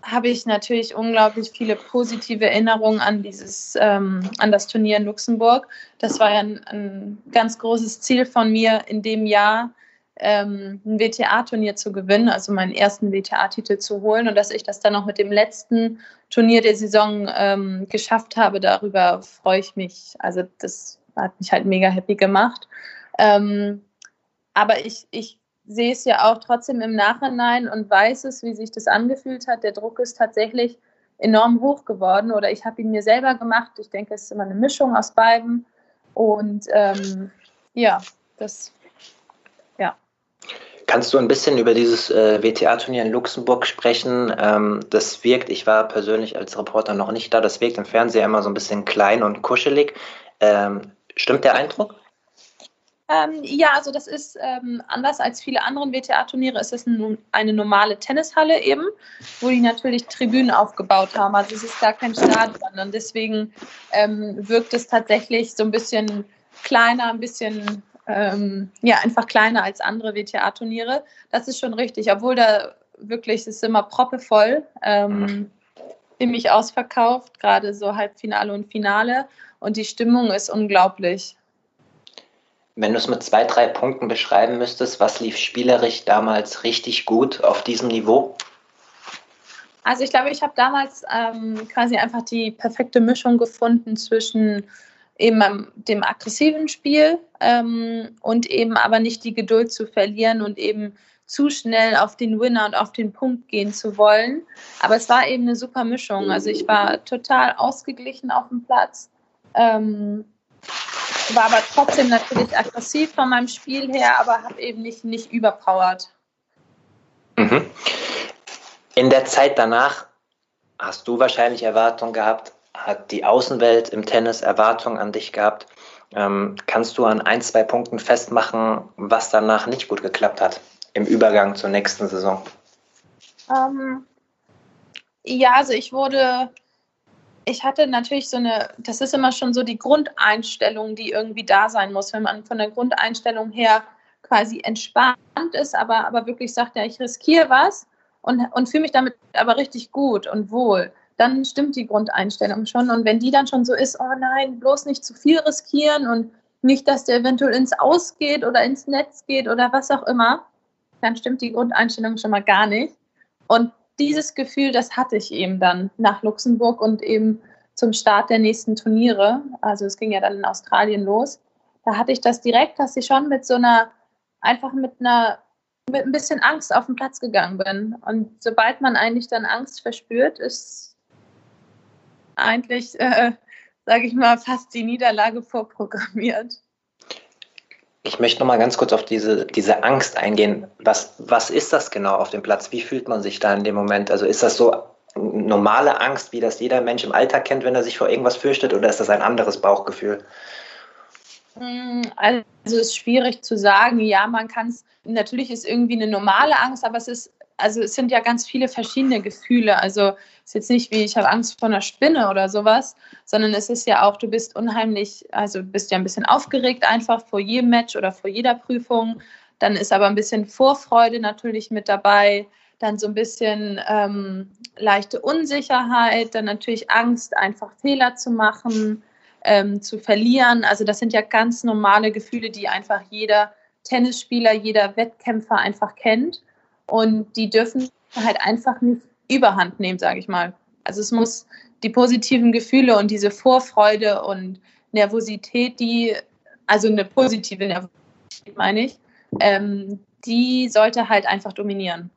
Speaker 3: habe ich natürlich unglaublich viele positive Erinnerungen an dieses, ähm, an das Turnier in Luxemburg. Das war ja ein, ein, ganz großes Ziel von mir in dem Jahr, ähm, ein WTA-Turnier zu gewinnen, also meinen ersten WTA-Titel zu holen und dass ich das dann noch mit dem letzten Turnier der Saison ähm, geschafft habe, darüber freue ich mich. Also das hat mich halt mega happy gemacht. Ähm, aber ich, ich sehe es ja auch trotzdem im Nachhinein und weiß es, wie sich das angefühlt hat. Der Druck ist tatsächlich enorm hoch geworden oder ich habe ihn mir selber gemacht. Ich denke, es ist immer eine Mischung aus beiden. Und ähm, ja, das, ja.
Speaker 2: Kannst du ein bisschen über dieses äh, WTA-Turnier in Luxemburg sprechen? Ähm, das wirkt, ich war persönlich als Reporter noch nicht da, das wirkt im Fernsehen immer so ein bisschen klein und kuschelig. Ähm, stimmt der Eindruck?
Speaker 3: Ähm, ja, also das ist ähm, anders als viele andere WTA-Turniere, ist es ein, eine normale Tennishalle eben, wo die natürlich Tribünen aufgebaut haben. Also es ist gar kein Stadion und deswegen ähm, wirkt es tatsächlich so ein bisschen kleiner, ein bisschen ähm, ja einfach kleiner als andere WTA-Turniere. Das ist schon richtig, obwohl da wirklich es ist immer proppevoll, ähm, ziemlich ausverkauft, gerade so Halbfinale und Finale und die Stimmung ist unglaublich.
Speaker 2: Wenn du es mit zwei, drei Punkten beschreiben müsstest, was lief spielerisch damals richtig gut auf diesem Niveau?
Speaker 3: Also ich glaube, ich habe damals ähm, quasi einfach die perfekte Mischung gefunden zwischen eben dem aggressiven Spiel ähm, und eben aber nicht die Geduld zu verlieren und eben zu schnell auf den Winner und auf den Punkt gehen zu wollen. Aber es war eben eine super Mischung. Also ich war total ausgeglichen auf dem Platz. Ähm, war aber trotzdem natürlich aggressiv von meinem Spiel her, aber habe eben nicht, nicht überpowered.
Speaker 2: Mhm. In der Zeit danach hast du wahrscheinlich Erwartungen gehabt, hat die Außenwelt im Tennis Erwartungen an dich gehabt. Ähm, kannst du an ein, zwei Punkten festmachen, was danach nicht gut geklappt hat im Übergang zur nächsten Saison?
Speaker 3: Ähm, ja, also ich wurde ich hatte natürlich so eine, das ist immer schon so die Grundeinstellung, die irgendwie da sein muss, wenn man von der Grundeinstellung her quasi entspannt ist, aber, aber wirklich sagt, ja, ich riskiere was und, und fühle mich damit aber richtig gut und wohl, dann stimmt die Grundeinstellung schon. Und wenn die dann schon so ist, oh nein, bloß nicht zu viel riskieren und nicht, dass der eventuell ins Aus geht oder ins Netz geht oder was auch immer, dann stimmt die Grundeinstellung schon mal gar nicht. Und dieses Gefühl, das hatte ich eben dann nach Luxemburg und eben zum Start der nächsten Turniere. Also es ging ja dann in Australien los. Da hatte ich das direkt, dass ich schon mit so einer, einfach mit einer, mit ein bisschen Angst auf den Platz gegangen bin. Und sobald man eigentlich dann Angst verspürt, ist eigentlich, äh, sage ich mal, fast die Niederlage vorprogrammiert.
Speaker 2: Ich möchte noch mal ganz kurz auf diese, diese Angst eingehen. Was, was ist das genau auf dem Platz? Wie fühlt man sich da in dem Moment? Also ist das so normale Angst, wie das jeder Mensch im Alltag kennt, wenn er sich vor irgendwas fürchtet, oder ist das ein anderes Bauchgefühl?
Speaker 3: Mm, also es ist schwierig zu sagen. Ja, man kann es, natürlich ist irgendwie eine normale Angst, aber es ist also es sind ja ganz viele verschiedene Gefühle. Also es ist jetzt nicht wie ich habe Angst vor einer Spinne oder sowas, sondern es ist ja auch, du bist unheimlich, also bist ja ein bisschen aufgeregt einfach vor jedem Match oder vor jeder Prüfung. Dann ist aber ein bisschen Vorfreude natürlich mit dabei, dann so ein bisschen ähm, leichte Unsicherheit, dann natürlich Angst, einfach Fehler zu machen, ähm, zu verlieren. Also das sind ja ganz normale Gefühle, die einfach jeder Tennisspieler, jeder Wettkämpfer einfach kennt. Und die dürfen halt einfach nicht überhand nehmen, sage ich mal. Also es muss die positiven Gefühle und diese Vorfreude und Nervosität, die, also eine positive Nervosität meine ich, ähm, die sollte halt einfach dominieren.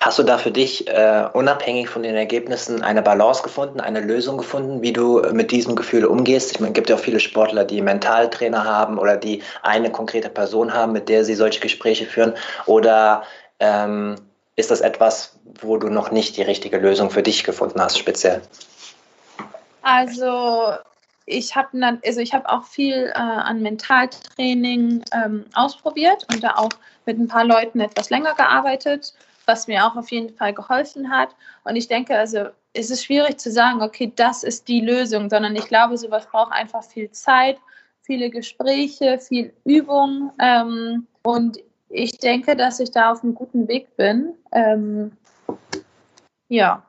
Speaker 2: Hast du da für dich äh, unabhängig von den Ergebnissen eine Balance gefunden, eine Lösung gefunden, wie du mit diesem Gefühl umgehst? Ich meine, es gibt ja auch viele Sportler, die Mentaltrainer haben oder die eine konkrete Person haben, mit der sie solche Gespräche führen. Oder ähm, ist das etwas, wo du noch nicht die richtige Lösung für dich gefunden hast, speziell?
Speaker 3: Also ich habe also hab auch viel äh, an Mentaltraining ähm, ausprobiert und da auch mit ein paar Leuten etwas länger gearbeitet, was mir auch auf jeden Fall geholfen hat. Und ich denke, also es ist schwierig zu sagen, okay, das ist die Lösung, sondern ich glaube, sowas braucht einfach viel Zeit, viele Gespräche, viel Übung. Ähm, und ich denke, dass ich da auf einem guten Weg bin. Ähm, ja.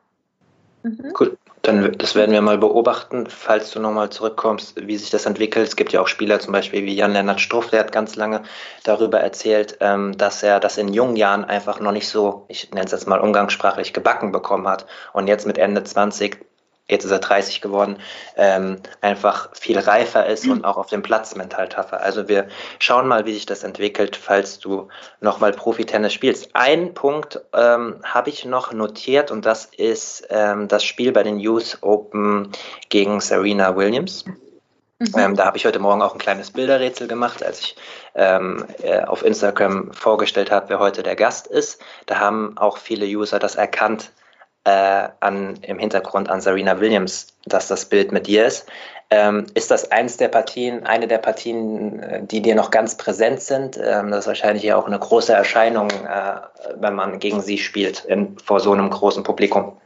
Speaker 2: Mhm. Cool. Dann das werden wir mal beobachten, falls du nochmal zurückkommst, wie sich das entwickelt. Es gibt ja auch Spieler, zum Beispiel wie Jan-Lennart Struff, der hat ganz lange darüber erzählt, ähm, dass er das in jungen Jahren einfach noch nicht so, ich nenne es jetzt mal umgangssprachlich, gebacken bekommen hat. Und jetzt mit Ende 20 jetzt ist er 30 geworden, ähm, einfach viel reifer ist und auch auf dem Platz mental tougher. Also wir schauen mal, wie sich das entwickelt, falls du nochmal Profi-Tennis spielst. Ein Punkt ähm, habe ich noch notiert und das ist ähm, das Spiel bei den Youth Open gegen Serena Williams. Mhm. Ähm, da habe ich heute Morgen auch ein kleines Bilderrätsel gemacht, als ich ähm, äh, auf Instagram vorgestellt habe, wer heute der Gast ist. Da haben auch viele User das erkannt, äh, an, im Hintergrund an Serena Williams, dass das Bild mit dir ist. Ähm, ist das eins der Partien, eine der Partien, äh, die dir noch ganz präsent sind? Ähm, das ist wahrscheinlich ja auch eine große Erscheinung, äh, wenn man gegen sie spielt, in, vor so einem großen Publikum.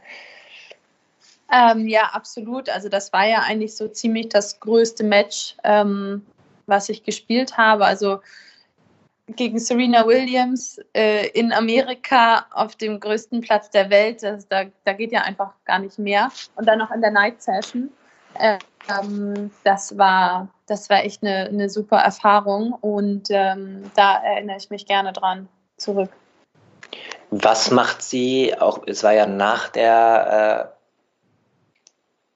Speaker 3: Ähm, ja, absolut. Also das war ja eigentlich so ziemlich das größte Match, ähm, was ich gespielt habe. Also gegen Serena Williams äh, in Amerika auf dem größten Platz der Welt. Das, da, da geht ja einfach gar nicht mehr. Und dann noch in der Night Session. Ähm, das, war, das war echt eine, eine super Erfahrung und ähm, da erinnere ich mich gerne dran zurück.
Speaker 2: Was macht sie, auch es war ja nach der,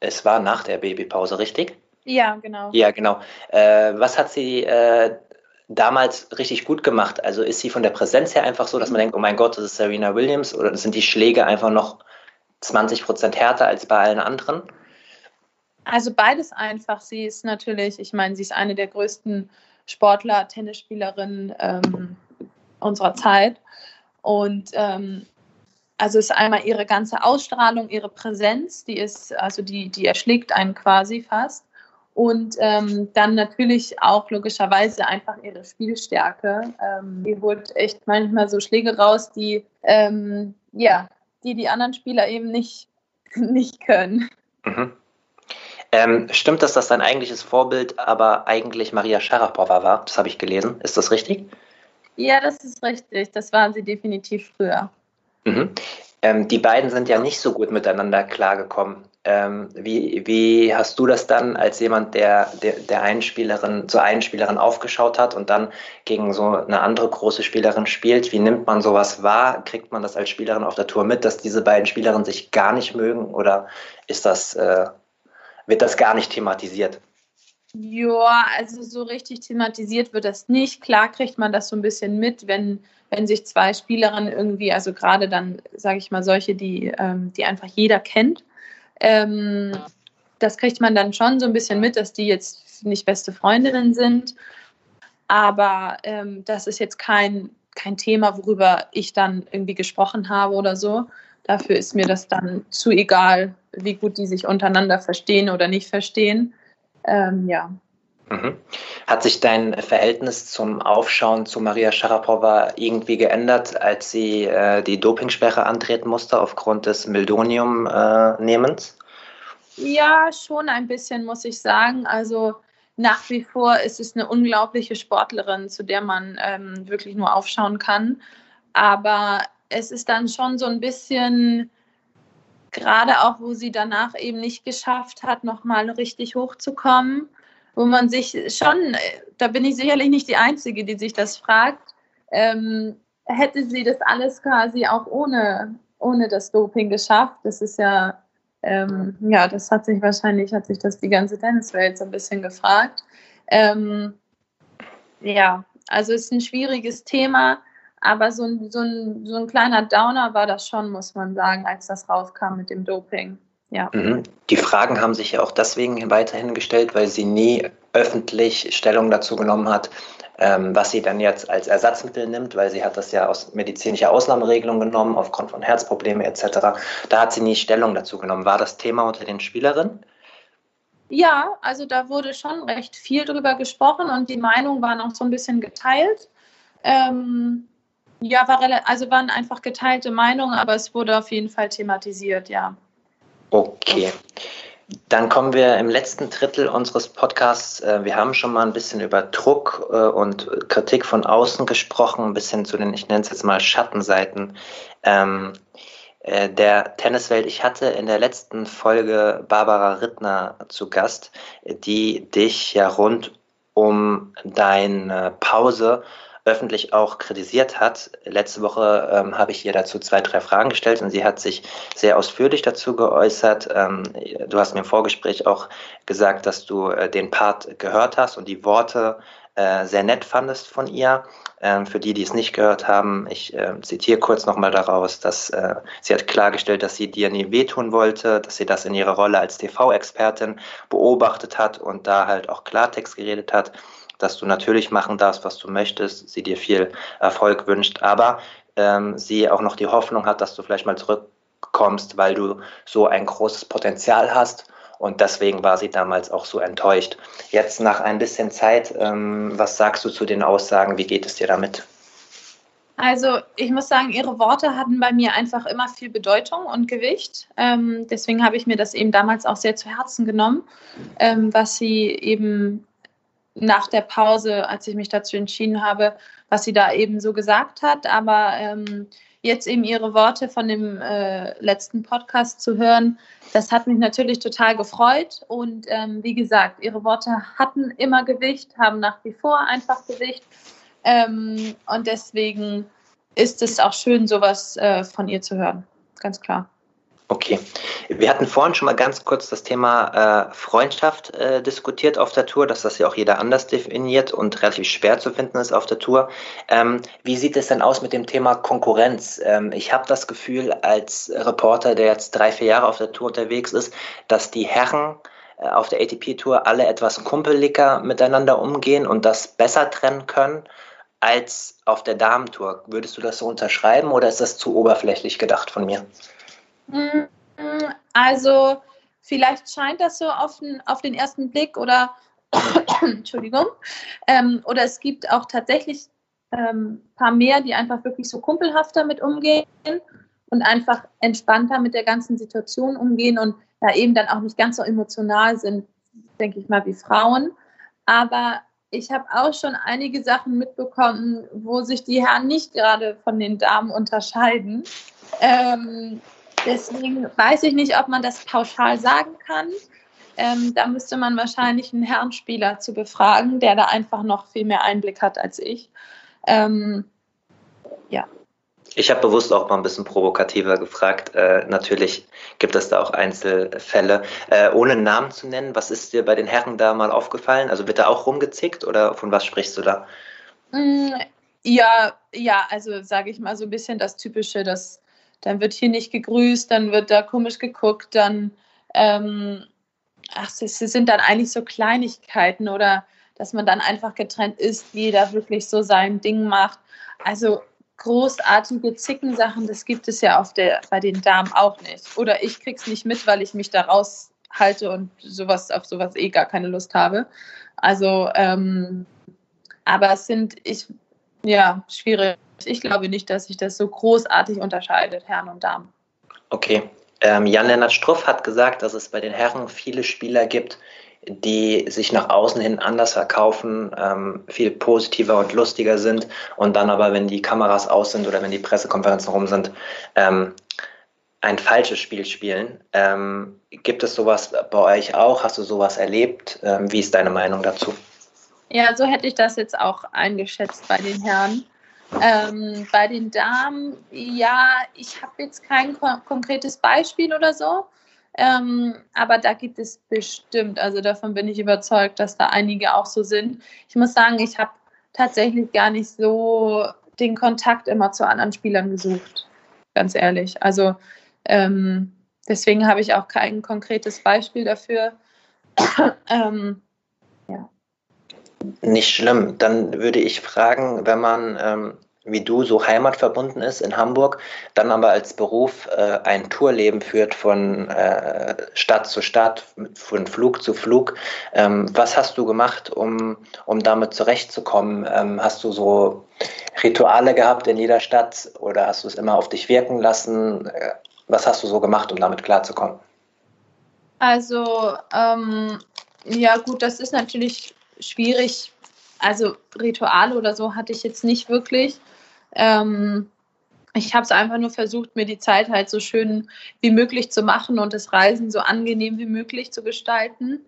Speaker 2: äh, es war nach der Babypause, richtig?
Speaker 3: Ja, genau.
Speaker 2: Ja, genau. Äh, was hat sie äh, damals richtig gut gemacht? Also ist sie von der Präsenz her einfach so, dass man denkt, oh mein Gott, das ist Serena Williams oder sind die Schläge einfach noch 20 Prozent härter als bei allen anderen?
Speaker 3: Also beides einfach. Sie ist natürlich, ich meine, sie ist eine der größten Sportler, Tennisspielerinnen ähm, unserer Zeit. Und ähm, also ist einmal ihre ganze Ausstrahlung, ihre Präsenz, die ist, also die, die erschlägt einen quasi fast. Und ähm, dann natürlich auch logischerweise einfach ihre Spielstärke. Ähm, die holt echt manchmal so Schläge raus, die, ähm, ja, die die anderen Spieler eben nicht, nicht können.
Speaker 2: Mhm. Ähm, stimmt das, dass dein eigentliches Vorbild aber eigentlich Maria Sharapova war? Das habe ich gelesen. Ist das richtig?
Speaker 3: Ja, das ist richtig. Das waren sie definitiv früher.
Speaker 2: Mhm. Ähm, die beiden sind ja nicht so gut miteinander klargekommen. Ähm, wie, wie hast du das dann als jemand, der, der, der einen zur einen Spielerin aufgeschaut hat und dann gegen so eine andere große Spielerin spielt? Wie nimmt man sowas wahr? Kriegt man das als Spielerin auf der Tour mit, dass diese beiden Spielerinnen sich gar nicht mögen oder ist das, äh, wird das gar nicht thematisiert?
Speaker 3: Ja, also so richtig thematisiert wird das nicht. Klar kriegt man das so ein bisschen mit, wenn, wenn sich zwei Spielerinnen irgendwie, also gerade dann, sage ich mal, solche, die, ähm, die einfach jeder kennt, ähm, das kriegt man dann schon so ein bisschen mit, dass die jetzt nicht beste Freundinnen sind. Aber ähm, das ist jetzt kein, kein Thema, worüber ich dann irgendwie gesprochen habe oder so. Dafür ist mir das dann zu egal, wie gut die sich untereinander verstehen oder nicht verstehen. Ähm, ja.
Speaker 2: Mhm. Hat sich dein Verhältnis zum Aufschauen zu Maria Sharapova irgendwie geändert, als sie äh, die Dopingsperre antreten musste aufgrund des Mildonium-Nehmens?
Speaker 3: Äh, ja, schon ein bisschen, muss ich sagen. Also nach wie vor ist es eine unglaubliche Sportlerin, zu der man ähm, wirklich nur aufschauen kann. Aber es ist dann schon so ein bisschen, gerade auch, wo sie danach eben nicht geschafft hat, nochmal richtig hochzukommen wo man sich schon, da bin ich sicherlich nicht die Einzige, die sich das fragt, ähm, hätte sie das alles quasi auch ohne, ohne das Doping geschafft? Das ist ja, ähm, ja, das hat sich wahrscheinlich, hat sich das die ganze Tenniswelt so ein bisschen gefragt. Ähm, ja, also es ist ein schwieriges Thema, aber so ein, so, ein, so ein kleiner Downer war das schon, muss man sagen, als das rauskam mit dem Doping. Ja.
Speaker 2: Mhm. Die Fragen haben sich ja auch deswegen weiterhin gestellt, weil sie nie öffentlich Stellung dazu genommen hat, ähm, was sie dann jetzt als Ersatzmittel nimmt, weil sie hat das ja aus medizinischer Ausnahmeregelung genommen, aufgrund von Herzproblemen etc. Da hat sie nie Stellung dazu genommen. War das Thema unter den Spielerinnen?
Speaker 3: Ja, also da wurde schon recht viel drüber gesprochen und die Meinungen waren auch so ein bisschen geteilt. Ähm, ja, war also waren einfach geteilte Meinungen, aber es wurde auf jeden Fall thematisiert, ja.
Speaker 2: Okay. Dann kommen wir im letzten Drittel unseres Podcasts. Äh, wir haben schon mal ein bisschen über Druck äh, und Kritik von außen gesprochen, ein bisschen zu den, ich nenne es jetzt mal Schattenseiten. Ähm, äh, der Tenniswelt. Ich hatte in der letzten Folge Barbara Rittner zu Gast, die dich ja rund um deine Pause öffentlich auch kritisiert hat. Letzte Woche ähm, habe ich ihr dazu zwei, drei Fragen gestellt und sie hat sich sehr ausführlich dazu geäußert. Ähm, du hast mir im Vorgespräch auch gesagt, dass du äh, den Part gehört hast und die Worte äh, sehr nett fandest von ihr. Ähm, für die, die es nicht gehört haben, ich äh, zitiere kurz nochmal daraus, dass äh, sie hat klargestellt, dass sie dir nie wehtun wollte, dass sie das in ihrer Rolle als TV-Expertin beobachtet hat und da halt auch Klartext geredet hat, dass du natürlich machen darfst, was du möchtest, sie dir viel Erfolg wünscht, aber ähm, sie auch noch die Hoffnung hat, dass du vielleicht mal zurückkommst, weil du so ein großes Potenzial hast und deswegen war sie damals auch so enttäuscht. Jetzt nach ein bisschen Zeit, ähm, was sagst du zu den Aussagen? Wie geht es dir damit?
Speaker 3: Also ich muss sagen, ihre Worte hatten bei mir einfach immer viel Bedeutung und Gewicht. Ähm, deswegen habe ich mir das eben damals auch sehr zu Herzen genommen, ähm, was sie eben nach der Pause, als ich mich dazu entschieden habe, was sie da eben so gesagt hat. Aber ähm, jetzt eben Ihre Worte von dem äh, letzten Podcast zu hören, das hat mich natürlich total gefreut. Und ähm, wie gesagt, Ihre Worte hatten immer Gewicht, haben nach wie vor einfach Gewicht. Ähm, und deswegen ist es auch schön, sowas äh, von ihr zu hören. Ganz klar.
Speaker 2: Okay. Wir hatten vorhin schon mal ganz kurz das Thema äh, Freundschaft äh, diskutiert auf der Tour, dass das ja auch jeder anders definiert und relativ schwer zu finden ist auf der Tour. Ähm, wie sieht es denn aus mit dem Thema Konkurrenz? Ähm, ich habe das Gefühl, als Reporter, der jetzt drei, vier Jahre auf der Tour unterwegs ist, dass die Herren äh, auf der ATP-Tour alle etwas kumpeliger miteinander umgehen und das besser trennen können als auf der Damentour. Würdest du das so unterschreiben oder ist das zu oberflächlich gedacht von mir?
Speaker 3: Mm, also vielleicht scheint das so auf den, auf den ersten Blick oder Entschuldigung. Ähm, oder es gibt auch tatsächlich ein ähm, paar mehr, die einfach wirklich so kumpelhafter mit umgehen und einfach entspannter mit der ganzen Situation umgehen und da eben dann auch nicht ganz so emotional sind, denke ich mal, wie Frauen. Aber ich habe auch schon einige Sachen mitbekommen, wo sich die Herren nicht gerade von den Damen unterscheiden. Ähm, Deswegen weiß ich nicht, ob man das pauschal sagen kann. Ähm, da müsste man wahrscheinlich einen Herrenspieler zu befragen, der da einfach noch viel mehr Einblick hat als ich. Ähm, ja.
Speaker 2: Ich habe bewusst auch mal ein bisschen provokativer gefragt. Äh, natürlich gibt es da auch Einzelfälle. Äh, ohne Namen zu nennen, was ist dir bei den Herren da mal aufgefallen? Also wird da auch rumgezickt oder von was sprichst du da?
Speaker 3: Mm, ja, ja, also sage ich mal so ein bisschen das Typische, dass dann wird hier nicht gegrüßt, dann wird da komisch geguckt, dann, ähm, ach, es sind dann eigentlich so Kleinigkeiten oder dass man dann einfach getrennt ist, jeder wirklich so sein Ding macht. Also großartige Zickensachen, das gibt es ja auf der, bei den Damen auch nicht. Oder ich krieg's nicht mit, weil ich mich da raushalte und sowas auf sowas eh gar keine Lust habe. Also, ähm, aber es sind, ich, ja, schwierig. Ich glaube nicht, dass sich das so großartig unterscheidet, Herren und Damen.
Speaker 2: Okay. Ähm, Jan-Lennart Struff hat gesagt, dass es bei den Herren viele Spieler gibt, die sich nach außen hin anders verkaufen, ähm, viel positiver und lustiger sind und dann aber, wenn die Kameras aus sind oder wenn die Pressekonferenzen rum sind, ähm, ein falsches Spiel spielen. Ähm, gibt es sowas bei euch auch? Hast du sowas erlebt? Ähm, wie ist deine Meinung dazu?
Speaker 3: Ja, so hätte ich das jetzt auch eingeschätzt bei den Herren. Ähm, bei den Damen, ja, ich habe jetzt kein kon konkretes Beispiel oder so, ähm, aber da gibt es bestimmt, also davon bin ich überzeugt, dass da einige auch so sind. Ich muss sagen, ich habe tatsächlich gar nicht so den Kontakt immer zu anderen Spielern gesucht, ganz ehrlich. Also ähm, deswegen habe ich auch kein konkretes Beispiel dafür. ähm,
Speaker 2: ja. Nicht schlimm. Dann würde ich fragen, wenn man ähm, wie du so heimatverbunden ist in Hamburg, dann aber als Beruf äh, ein Tourleben führt von äh, Stadt zu Stadt, von Flug zu Flug. Ähm, was hast du gemacht, um, um damit zurechtzukommen? Ähm, hast du so Rituale gehabt in jeder Stadt oder hast du es immer auf dich wirken lassen? Äh, was hast du so gemacht, um damit klarzukommen?
Speaker 3: Also, ähm, ja gut, das ist natürlich schwierig. Also Rituale oder so hatte ich jetzt nicht wirklich. Ähm, ich habe es einfach nur versucht, mir die Zeit halt so schön wie möglich zu machen und das Reisen so angenehm wie möglich zu gestalten.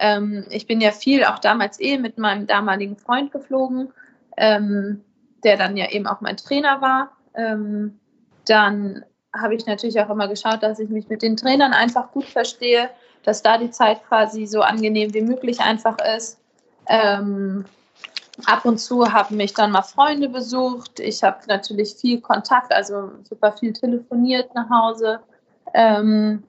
Speaker 3: Ähm, ich bin ja viel auch damals eh mit meinem damaligen Freund geflogen, ähm, der dann ja eben auch mein Trainer war. Ähm, dann habe ich natürlich auch immer geschaut, dass ich mich mit den Trainern einfach gut verstehe, dass da die Zeit quasi so angenehm wie möglich einfach ist. Ähm, ab und zu haben mich dann mal Freunde besucht. Ich habe natürlich viel Kontakt, also super viel telefoniert nach Hause. Ähm,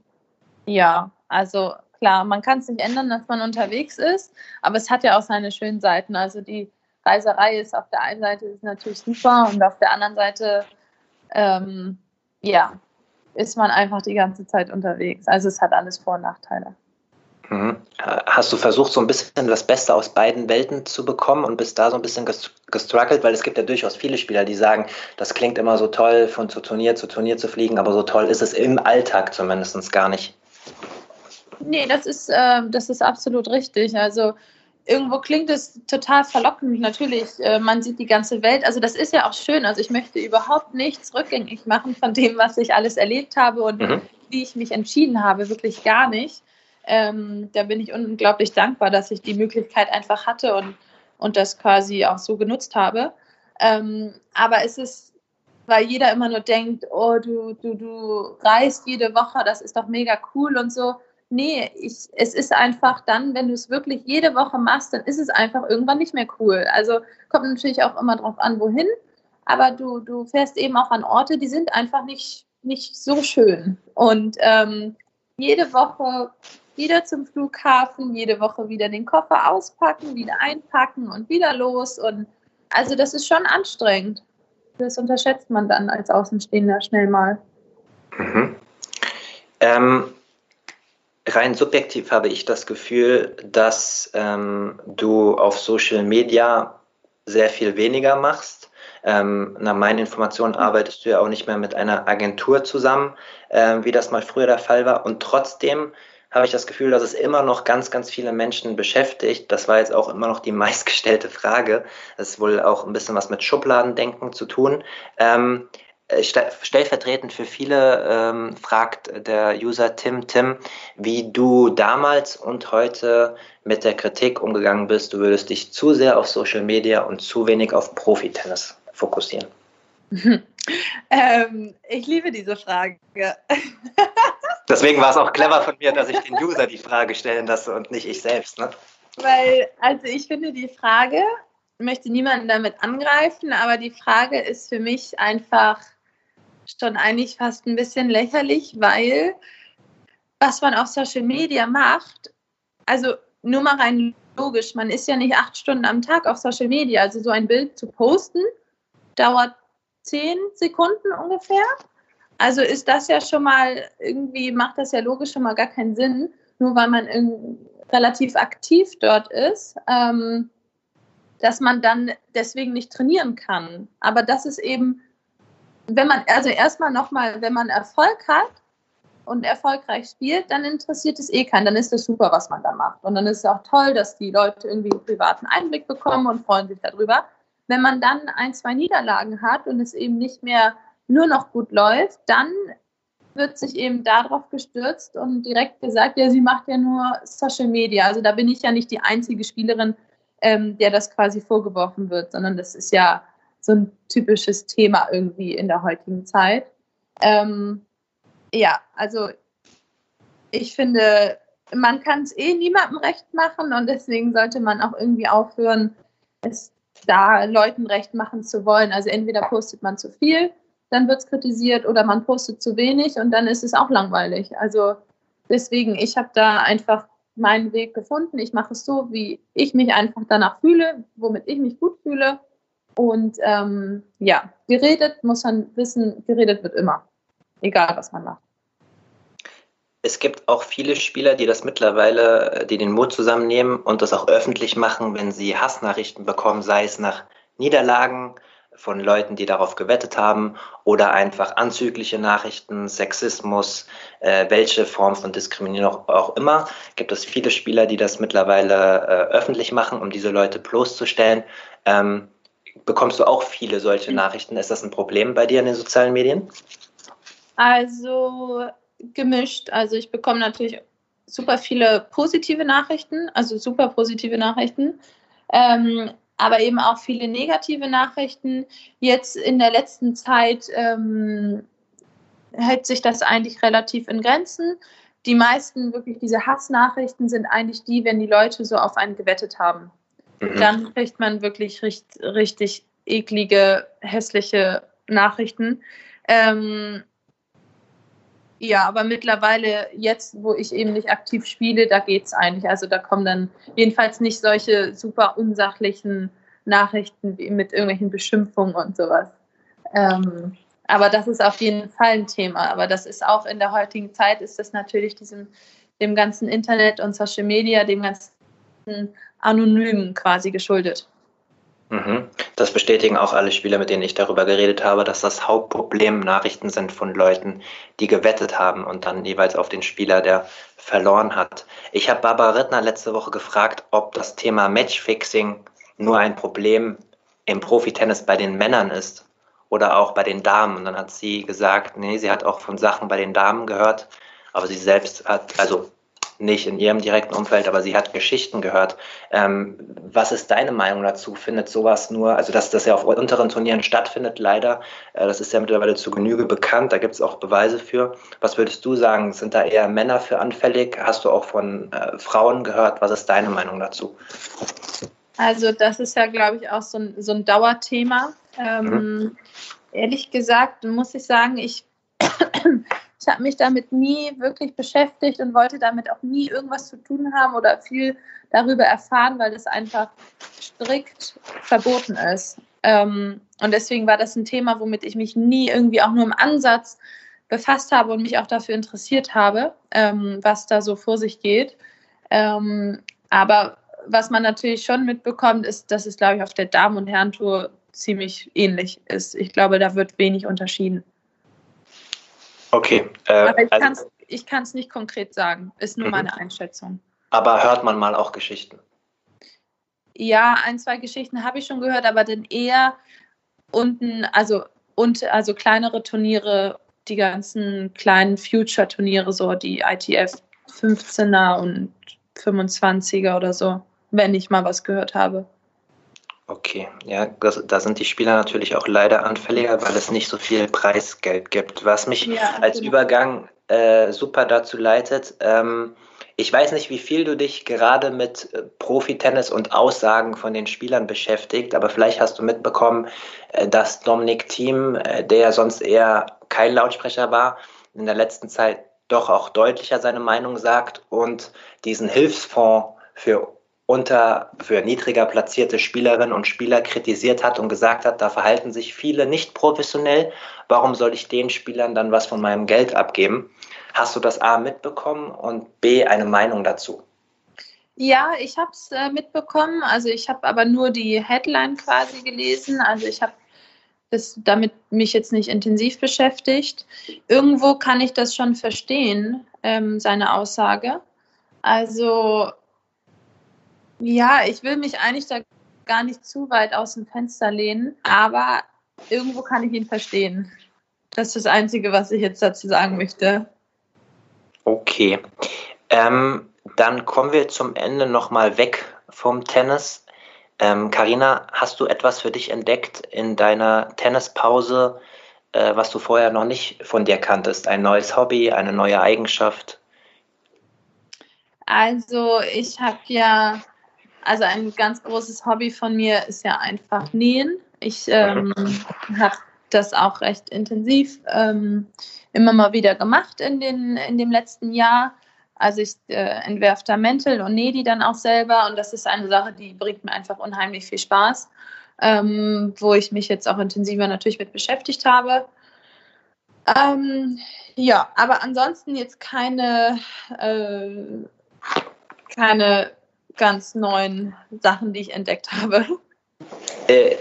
Speaker 3: ja, also klar, man kann es nicht ändern, dass man unterwegs ist, aber es hat ja auch seine schönen Seiten. Also die Reiserei ist auf der einen Seite ist natürlich super und auf der anderen Seite ähm, ja, ist man einfach die ganze Zeit unterwegs. Also es hat alles Vor- und Nachteile.
Speaker 2: Mhm. Hast du versucht, so ein bisschen das Beste aus beiden Welten zu bekommen und bist da so ein bisschen gestruggelt? Weil es gibt ja durchaus viele Spieler, die sagen, das klingt immer so toll, von zu Turnier zu Turnier zu fliegen, aber so toll ist es im Alltag zumindest gar nicht.
Speaker 3: Nee, das ist, äh, das ist absolut richtig. Also irgendwo klingt es total verlockend. Natürlich, äh, man sieht die ganze Welt. Also das ist ja auch schön. Also ich möchte überhaupt nichts rückgängig machen von dem, was ich alles erlebt habe und mhm. wie ich mich entschieden habe. Wirklich gar nicht. Ähm, da bin ich unglaublich dankbar, dass ich die Möglichkeit einfach hatte und, und das quasi auch so genutzt habe. Ähm, aber es ist, weil jeder immer nur denkt, oh, du, du, du reist jede Woche, das ist doch mega cool und so nee, ich, es ist einfach dann, wenn du es wirklich jede Woche machst, dann ist es einfach irgendwann nicht mehr cool. Also kommt natürlich auch immer drauf an, wohin, aber du, du fährst eben auch an Orte, die sind einfach nicht, nicht so schön. Und ähm, jede Woche wieder zum Flughafen, jede Woche wieder den Koffer auspacken, wieder einpacken und wieder los. Und also das ist schon anstrengend. Das unterschätzt man dann als Außenstehender schnell mal.
Speaker 2: Mhm. Ähm, rein subjektiv habe ich das Gefühl, dass ähm, du auf Social Media sehr viel weniger machst. Ähm, nach meinen Informationen arbeitest du ja auch nicht mehr mit einer Agentur zusammen, äh, wie das mal früher der Fall war. Und trotzdem habe ich das Gefühl, dass es immer noch ganz, ganz viele Menschen beschäftigt. Das war jetzt auch immer noch die meistgestellte Frage. Das ist wohl auch ein bisschen was mit Schubladendenken zu tun. Ähm, äh, stellvertretend für viele ähm, fragt der User Tim Tim, wie du damals und heute mit der Kritik umgegangen bist. Du würdest dich zu sehr auf Social Media und zu wenig auf Profitennis fokussieren.
Speaker 3: ähm, ich liebe diese Frage.
Speaker 2: Deswegen war es auch clever von mir, dass ich den User die Frage stellen lasse und nicht ich selbst. Ne?
Speaker 3: Weil, also ich finde die Frage, möchte niemanden damit angreifen, aber die Frage ist für mich einfach schon eigentlich fast ein bisschen lächerlich, weil was man auf Social Media macht, also nur mal rein logisch, man ist ja nicht acht Stunden am Tag auf Social Media. Also so ein Bild zu posten dauert zehn Sekunden ungefähr. Also ist das ja schon mal irgendwie, macht das ja logisch schon mal gar keinen Sinn, nur weil man relativ aktiv dort ist, ähm, dass man dann deswegen nicht trainieren kann. Aber das ist eben wenn man, also erstmal nochmal, wenn man Erfolg hat und erfolgreich spielt, dann interessiert es eh keinen. Dann ist es super, was man da macht. Und dann ist es auch toll, dass die Leute irgendwie einen privaten Einblick bekommen und freuen sich darüber. Wenn man dann ein, zwei Niederlagen hat und es eben nicht mehr nur noch gut läuft, dann wird sich eben darauf gestürzt und direkt gesagt, ja, sie macht ja nur Social Media. Also da bin ich ja nicht die einzige Spielerin, ähm, der das quasi vorgeworfen wird, sondern das ist ja so ein typisches Thema irgendwie in der heutigen Zeit. Ähm, ja, also ich finde, man kann es eh niemandem recht machen und deswegen sollte man auch irgendwie aufhören, es da Leuten recht machen zu wollen. Also entweder postet man zu viel, dann wird es kritisiert, oder man postet zu wenig und dann ist es auch langweilig. Also deswegen, ich habe da einfach meinen Weg gefunden. Ich mache es so, wie ich mich einfach danach fühle, womit ich mich gut fühle. Und ähm, ja, geredet muss man wissen, geredet wird immer, egal was man macht.
Speaker 2: Es gibt auch viele Spieler, die das mittlerweile, die den Mut zusammennehmen und das auch öffentlich machen, wenn sie Hassnachrichten bekommen, sei es nach Niederlagen von Leuten, die darauf gewettet haben, oder einfach anzügliche Nachrichten, Sexismus, äh, welche Form von Diskriminierung auch immer, gibt es viele Spieler, die das mittlerweile äh, öffentlich machen, um diese Leute bloßzustellen. Ähm, bekommst du auch viele solche Nachrichten. Ist das ein Problem bei dir in den sozialen Medien?
Speaker 3: Also gemischt. Also ich bekomme natürlich super viele positive Nachrichten, also super positive Nachrichten, ähm, aber eben auch viele negative Nachrichten. Jetzt in der letzten Zeit ähm, hält sich das eigentlich relativ in Grenzen. Die meisten wirklich diese Hassnachrichten sind eigentlich die, wenn die Leute so auf einen gewettet haben. Mhm. Dann kriegt man wirklich richtig, richtig eklige, hässliche Nachrichten. Ähm, ja, aber mittlerweile, jetzt, wo ich eben nicht aktiv spiele, da geht es eigentlich. Also da kommen dann jedenfalls nicht solche super unsachlichen Nachrichten wie mit irgendwelchen Beschimpfungen und sowas. Ähm, aber das ist auf jeden Fall ein Thema. Aber das ist auch in der heutigen Zeit, ist das natürlich diesem, dem ganzen Internet und Social Media, dem ganzen Anonymen quasi geschuldet.
Speaker 2: Mhm. Das bestätigen auch alle Spieler, mit denen ich darüber geredet habe, dass das Hauptproblem Nachrichten sind von Leuten, die gewettet haben und dann jeweils auf den Spieler, der verloren hat. Ich habe Barbara Rittner letzte Woche gefragt, ob das Thema Matchfixing nur ein Problem im Profitennis bei den Männern ist oder auch bei den Damen. Und dann hat sie gesagt, nee, sie hat auch von Sachen bei den Damen gehört, aber sie selbst hat, also nicht in ihrem direkten Umfeld, aber sie hat Geschichten gehört. Ähm, was ist deine Meinung dazu? Findet sowas nur, also dass das ja auf unteren Turnieren stattfindet, leider, äh, das ist ja mittlerweile zu Genüge bekannt, da gibt es auch Beweise für. Was würdest du sagen? Sind da eher Männer für anfällig? Hast du auch von äh, Frauen gehört? Was ist deine Meinung dazu?
Speaker 3: Also das ist ja, glaube ich, auch so ein, so ein Dauerthema. Ähm, mhm. Ehrlich gesagt muss ich sagen, ich ich habe mich damit nie wirklich beschäftigt und wollte damit auch nie irgendwas zu tun haben oder viel darüber erfahren, weil das einfach strikt verboten ist. Ähm, und deswegen war das ein Thema, womit ich mich nie irgendwie auch nur im Ansatz befasst habe und mich auch dafür interessiert habe, ähm, was da so vor sich geht. Ähm, aber was man natürlich schon mitbekommt, ist, dass es, glaube ich, auf der Damen- und Herrentour ziemlich ähnlich ist. Ich glaube, da wird wenig unterschieden.
Speaker 2: Okay.
Speaker 3: Äh, aber ich kann es nicht konkret sagen, ist nur mhm. meine Einschätzung.
Speaker 2: Aber hört man mal auch Geschichten?
Speaker 3: Ja, ein, zwei Geschichten habe ich schon gehört, aber dann eher unten, also, und, also kleinere Turniere, die ganzen kleinen Future-Turniere, so die ITF 15er und 25er oder so, wenn ich mal was gehört habe.
Speaker 2: Okay, ja, das, da sind die Spieler natürlich auch leider anfälliger, weil es nicht so viel Preisgeld gibt. Was mich ja, als genau. Übergang äh, super dazu leitet, ähm, ich weiß nicht, wie viel du dich gerade mit äh, Profitennis und Aussagen von den Spielern beschäftigt, aber vielleicht hast du mitbekommen, äh, dass Dominik Thiem, äh, der ja sonst eher kein Lautsprecher war, in der letzten Zeit doch auch deutlicher seine Meinung sagt und diesen Hilfsfonds für unter für niedriger platzierte Spielerinnen und Spieler kritisiert hat und gesagt hat, da verhalten sich viele nicht professionell. Warum soll ich den Spielern dann was von meinem Geld abgeben? Hast du das A mitbekommen und B eine Meinung dazu?
Speaker 3: Ja, ich habe es äh, mitbekommen. Also ich habe aber nur die Headline quasi gelesen. Also ich habe das damit mich jetzt nicht intensiv beschäftigt. Irgendwo kann ich das schon verstehen, ähm, seine Aussage. Also ja, ich will mich eigentlich da gar nicht zu weit aus dem Fenster lehnen, aber irgendwo kann ich ihn verstehen. Das ist das Einzige, was ich jetzt dazu sagen möchte.
Speaker 2: Okay. Ähm, dann kommen wir zum Ende nochmal weg vom Tennis. Karina, ähm, hast du etwas für dich entdeckt in deiner Tennispause, äh, was du vorher noch nicht von dir kanntest? Ein neues Hobby, eine neue Eigenschaft?
Speaker 3: Also ich habe ja also ein ganz großes Hobby von mir ist ja einfach Nähen. Ich ähm, habe das auch recht intensiv ähm, immer mal wieder gemacht in, den, in dem letzten Jahr. Also ich äh, entwerfe da Mäntel und nähe die dann auch selber und das ist eine Sache, die bringt mir einfach unheimlich viel Spaß, ähm, wo ich mich jetzt auch intensiver natürlich mit beschäftigt habe. Ähm, ja, aber ansonsten jetzt keine, äh, keine ganz neuen Sachen, die ich entdeckt habe.
Speaker 2: Äh,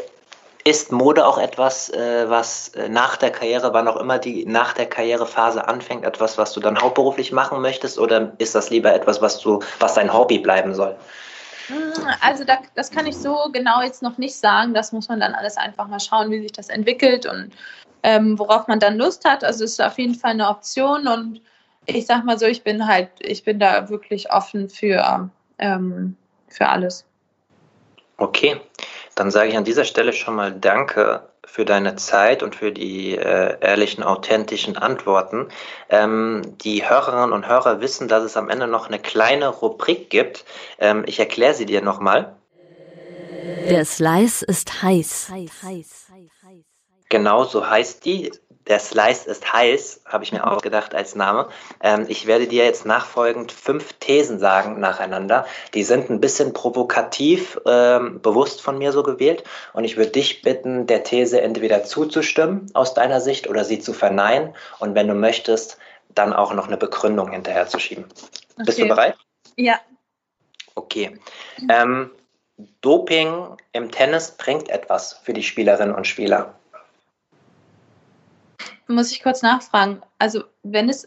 Speaker 2: ist Mode auch etwas, äh, was äh, nach der Karriere, wann auch immer die nach der Karrierephase anfängt, etwas, was du dann hauptberuflich machen möchtest, oder ist das lieber etwas, was du, was dein Hobby bleiben soll?
Speaker 3: Also da, das kann ich so genau jetzt noch nicht sagen. Das muss man dann alles einfach mal schauen, wie sich das entwickelt und ähm, worauf man dann Lust hat. Also es ist auf jeden Fall eine Option und ich sag mal so, ich bin halt, ich bin da wirklich offen für, ähm, für alles.
Speaker 2: Okay, dann sage ich an dieser Stelle schon mal Danke für deine Zeit und für die äh, ehrlichen, authentischen Antworten. Ähm, die Hörerinnen und Hörer wissen, dass es am Ende noch eine kleine Rubrik gibt. Ähm, ich erkläre sie dir nochmal.
Speaker 1: Der Slice ist heiß.
Speaker 2: Genau so heißt die. Der Slice ist heiß, habe ich mir mhm. ausgedacht als Name. Ähm, ich werde dir jetzt nachfolgend fünf Thesen sagen nacheinander. Die sind ein bisschen provokativ, ähm, bewusst von mir so gewählt. Und ich würde dich bitten, der These entweder zuzustimmen aus deiner Sicht oder sie zu verneinen. Und wenn du möchtest, dann auch noch eine Begründung hinterher zu schieben. Okay. Bist du bereit?
Speaker 3: Ja.
Speaker 2: Okay. Ähm, Doping im Tennis bringt etwas für die Spielerinnen und Spieler
Speaker 3: muss ich kurz nachfragen. Also, wenn es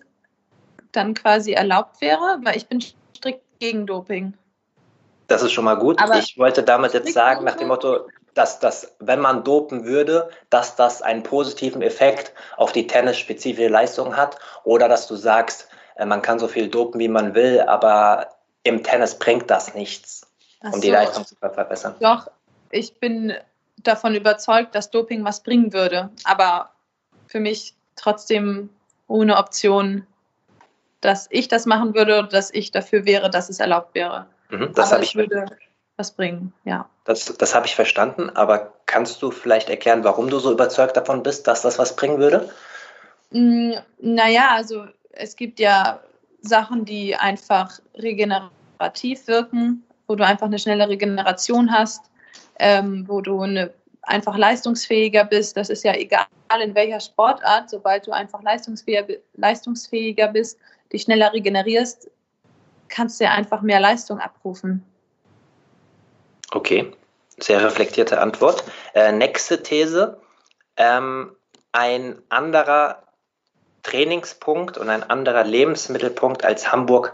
Speaker 3: dann quasi erlaubt wäre, weil ich bin strikt gegen Doping.
Speaker 2: Das ist schon mal gut. Aber ich wollte damit jetzt sagen, nach dem Motto, dass das, wenn man dopen würde, dass das einen positiven Effekt auf die tennisspezifische Leistung hat oder dass du sagst, äh, man kann so viel dopen, wie man will, aber im Tennis bringt das nichts, um so. die Leistung zu verbessern.
Speaker 3: Doch, ich bin davon überzeugt, dass Doping was bringen würde, aber für mich trotzdem ohne Option, dass ich das machen würde oder dass ich dafür wäre, dass es erlaubt wäre.
Speaker 2: Mhm, das
Speaker 3: aber ich würde was bringen, ja.
Speaker 2: Das, das habe ich verstanden, aber kannst du vielleicht erklären, warum du so überzeugt davon bist, dass das was bringen würde?
Speaker 3: Mm, naja, also es gibt ja Sachen, die einfach regenerativ wirken, wo du einfach eine schnelle Regeneration hast, ähm, wo du eine einfach leistungsfähiger bist. Das ist ja egal in welcher Sportart, sobald du einfach leistungsfähiger, leistungsfähiger bist, dich schneller regenerierst, kannst du ja einfach mehr Leistung abrufen.
Speaker 2: Okay, sehr reflektierte Antwort. Äh, nächste These. Ähm, ein anderer Trainingspunkt und ein anderer Lebensmittelpunkt als Hamburg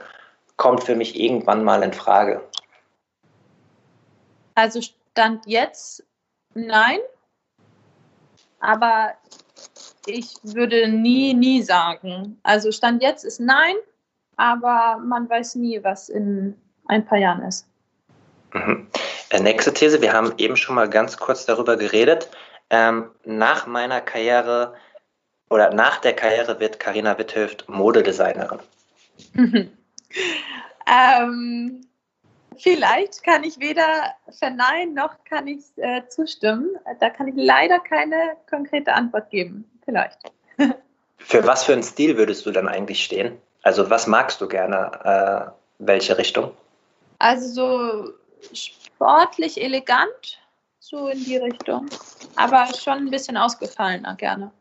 Speaker 2: kommt für mich irgendwann mal in Frage.
Speaker 3: Also Stand jetzt nein. Aber ich würde nie, nie sagen. Also Stand jetzt ist nein, aber man weiß nie, was in ein paar Jahren ist.
Speaker 2: Mhm. Äh, nächste These, wir haben eben schon mal ganz kurz darüber geredet. Ähm, nach meiner Karriere oder nach der Karriere wird Karina Witthöft Modedesignerin.
Speaker 3: ähm, vielleicht kann ich weder verneinen noch kann ich äh, zustimmen. Da kann ich leider keine konkrete Antwort geben. Vielleicht.
Speaker 2: für was für einen Stil würdest du dann eigentlich stehen? Also was magst du gerne? Äh, welche Richtung?
Speaker 3: Also so sportlich elegant, so in die Richtung. Aber schon ein bisschen ausgefallener gerne.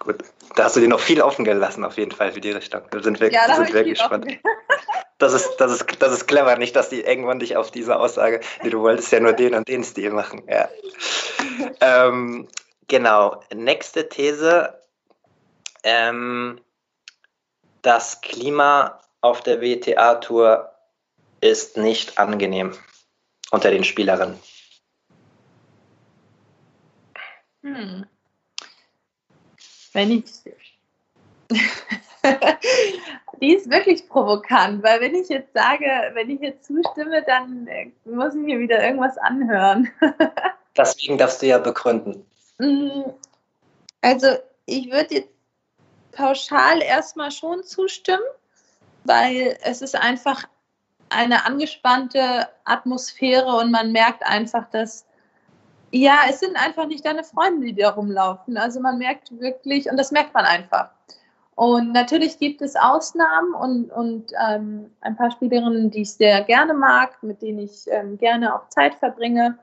Speaker 2: Gut, da hast du dir noch viel offen gelassen, auf jeden Fall für die Richtung. Da sind wir, ja, da sind wir gespannt. Das ist, das, ist, das ist clever, nicht, dass die irgendwann dich auf diese Aussage, nee, du wolltest ja nur den und den Stil machen. Ja. ähm, genau, nächste These. Ähm, das Klima auf der WTA-Tour ist nicht angenehm unter den Spielerinnen.
Speaker 3: Hm wenn ich. die ist wirklich provokant, weil wenn ich jetzt sage, wenn ich jetzt zustimme, dann äh, muss ich mir wieder irgendwas anhören.
Speaker 2: Deswegen darfst du ja begründen.
Speaker 3: Mm, also ich würde jetzt pauschal erstmal schon zustimmen, weil es ist einfach eine angespannte Atmosphäre und man merkt einfach, dass ja, es sind einfach nicht deine Freunde, die da rumlaufen. Also man merkt wirklich, und das merkt man einfach. Und natürlich gibt es Ausnahmen und, und ähm, ein paar Spielerinnen, die ich sehr gerne mag, mit denen ich ähm, gerne auch Zeit verbringe.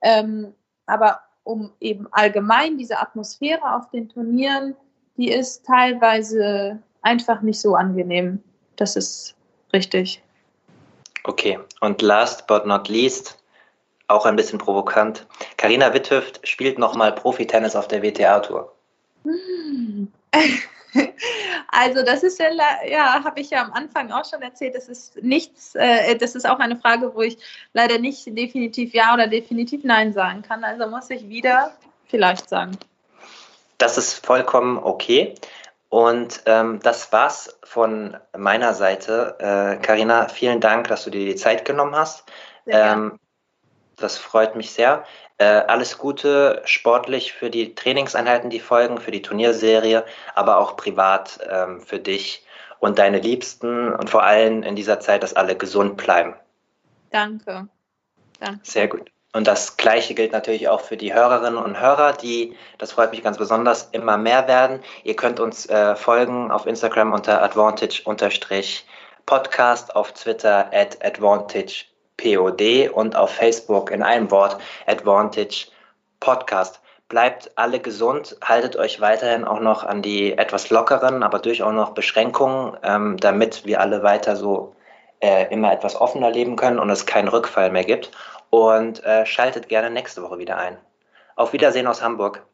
Speaker 3: Ähm, aber um eben allgemein diese Atmosphäre auf den Turnieren, die ist teilweise einfach nicht so angenehm. Das ist richtig.
Speaker 2: Okay, und last but not least, auch ein bisschen provokant. Karina Witthöft spielt nochmal Profi-Tennis auf der WTA-Tour.
Speaker 3: Hm. Also das ist ja, ja, habe ich ja am Anfang auch schon erzählt, das ist nichts, äh, das ist auch eine Frage, wo ich leider nicht definitiv ja oder definitiv nein sagen kann. Also muss ich wieder vielleicht sagen.
Speaker 2: Das ist vollkommen okay. Und ähm, das war's von meiner Seite. Karina, äh, vielen Dank, dass du dir die Zeit genommen hast. Ähm, das freut mich sehr. Äh, alles Gute sportlich für die Trainingseinheiten, die folgen, für die Turnierserie, aber auch privat ähm, für dich und deine Liebsten und vor allem in dieser Zeit, dass alle gesund bleiben.
Speaker 3: Danke.
Speaker 2: Danke. Sehr gut. Und das Gleiche gilt natürlich auch für die Hörerinnen und Hörer, die, das freut mich ganz besonders, immer mehr werden. Ihr könnt uns äh, folgen auf Instagram unter advantage-podcast, auf Twitter at advantage POD und auf Facebook in einem Wort Advantage Podcast. Bleibt alle gesund, haltet euch weiterhin auch noch an die etwas lockeren, aber durchaus noch Beschränkungen, ähm, damit wir alle weiter so äh, immer etwas offener leben können und es keinen Rückfall mehr gibt. Und äh, schaltet gerne nächste Woche wieder ein. Auf Wiedersehen aus Hamburg.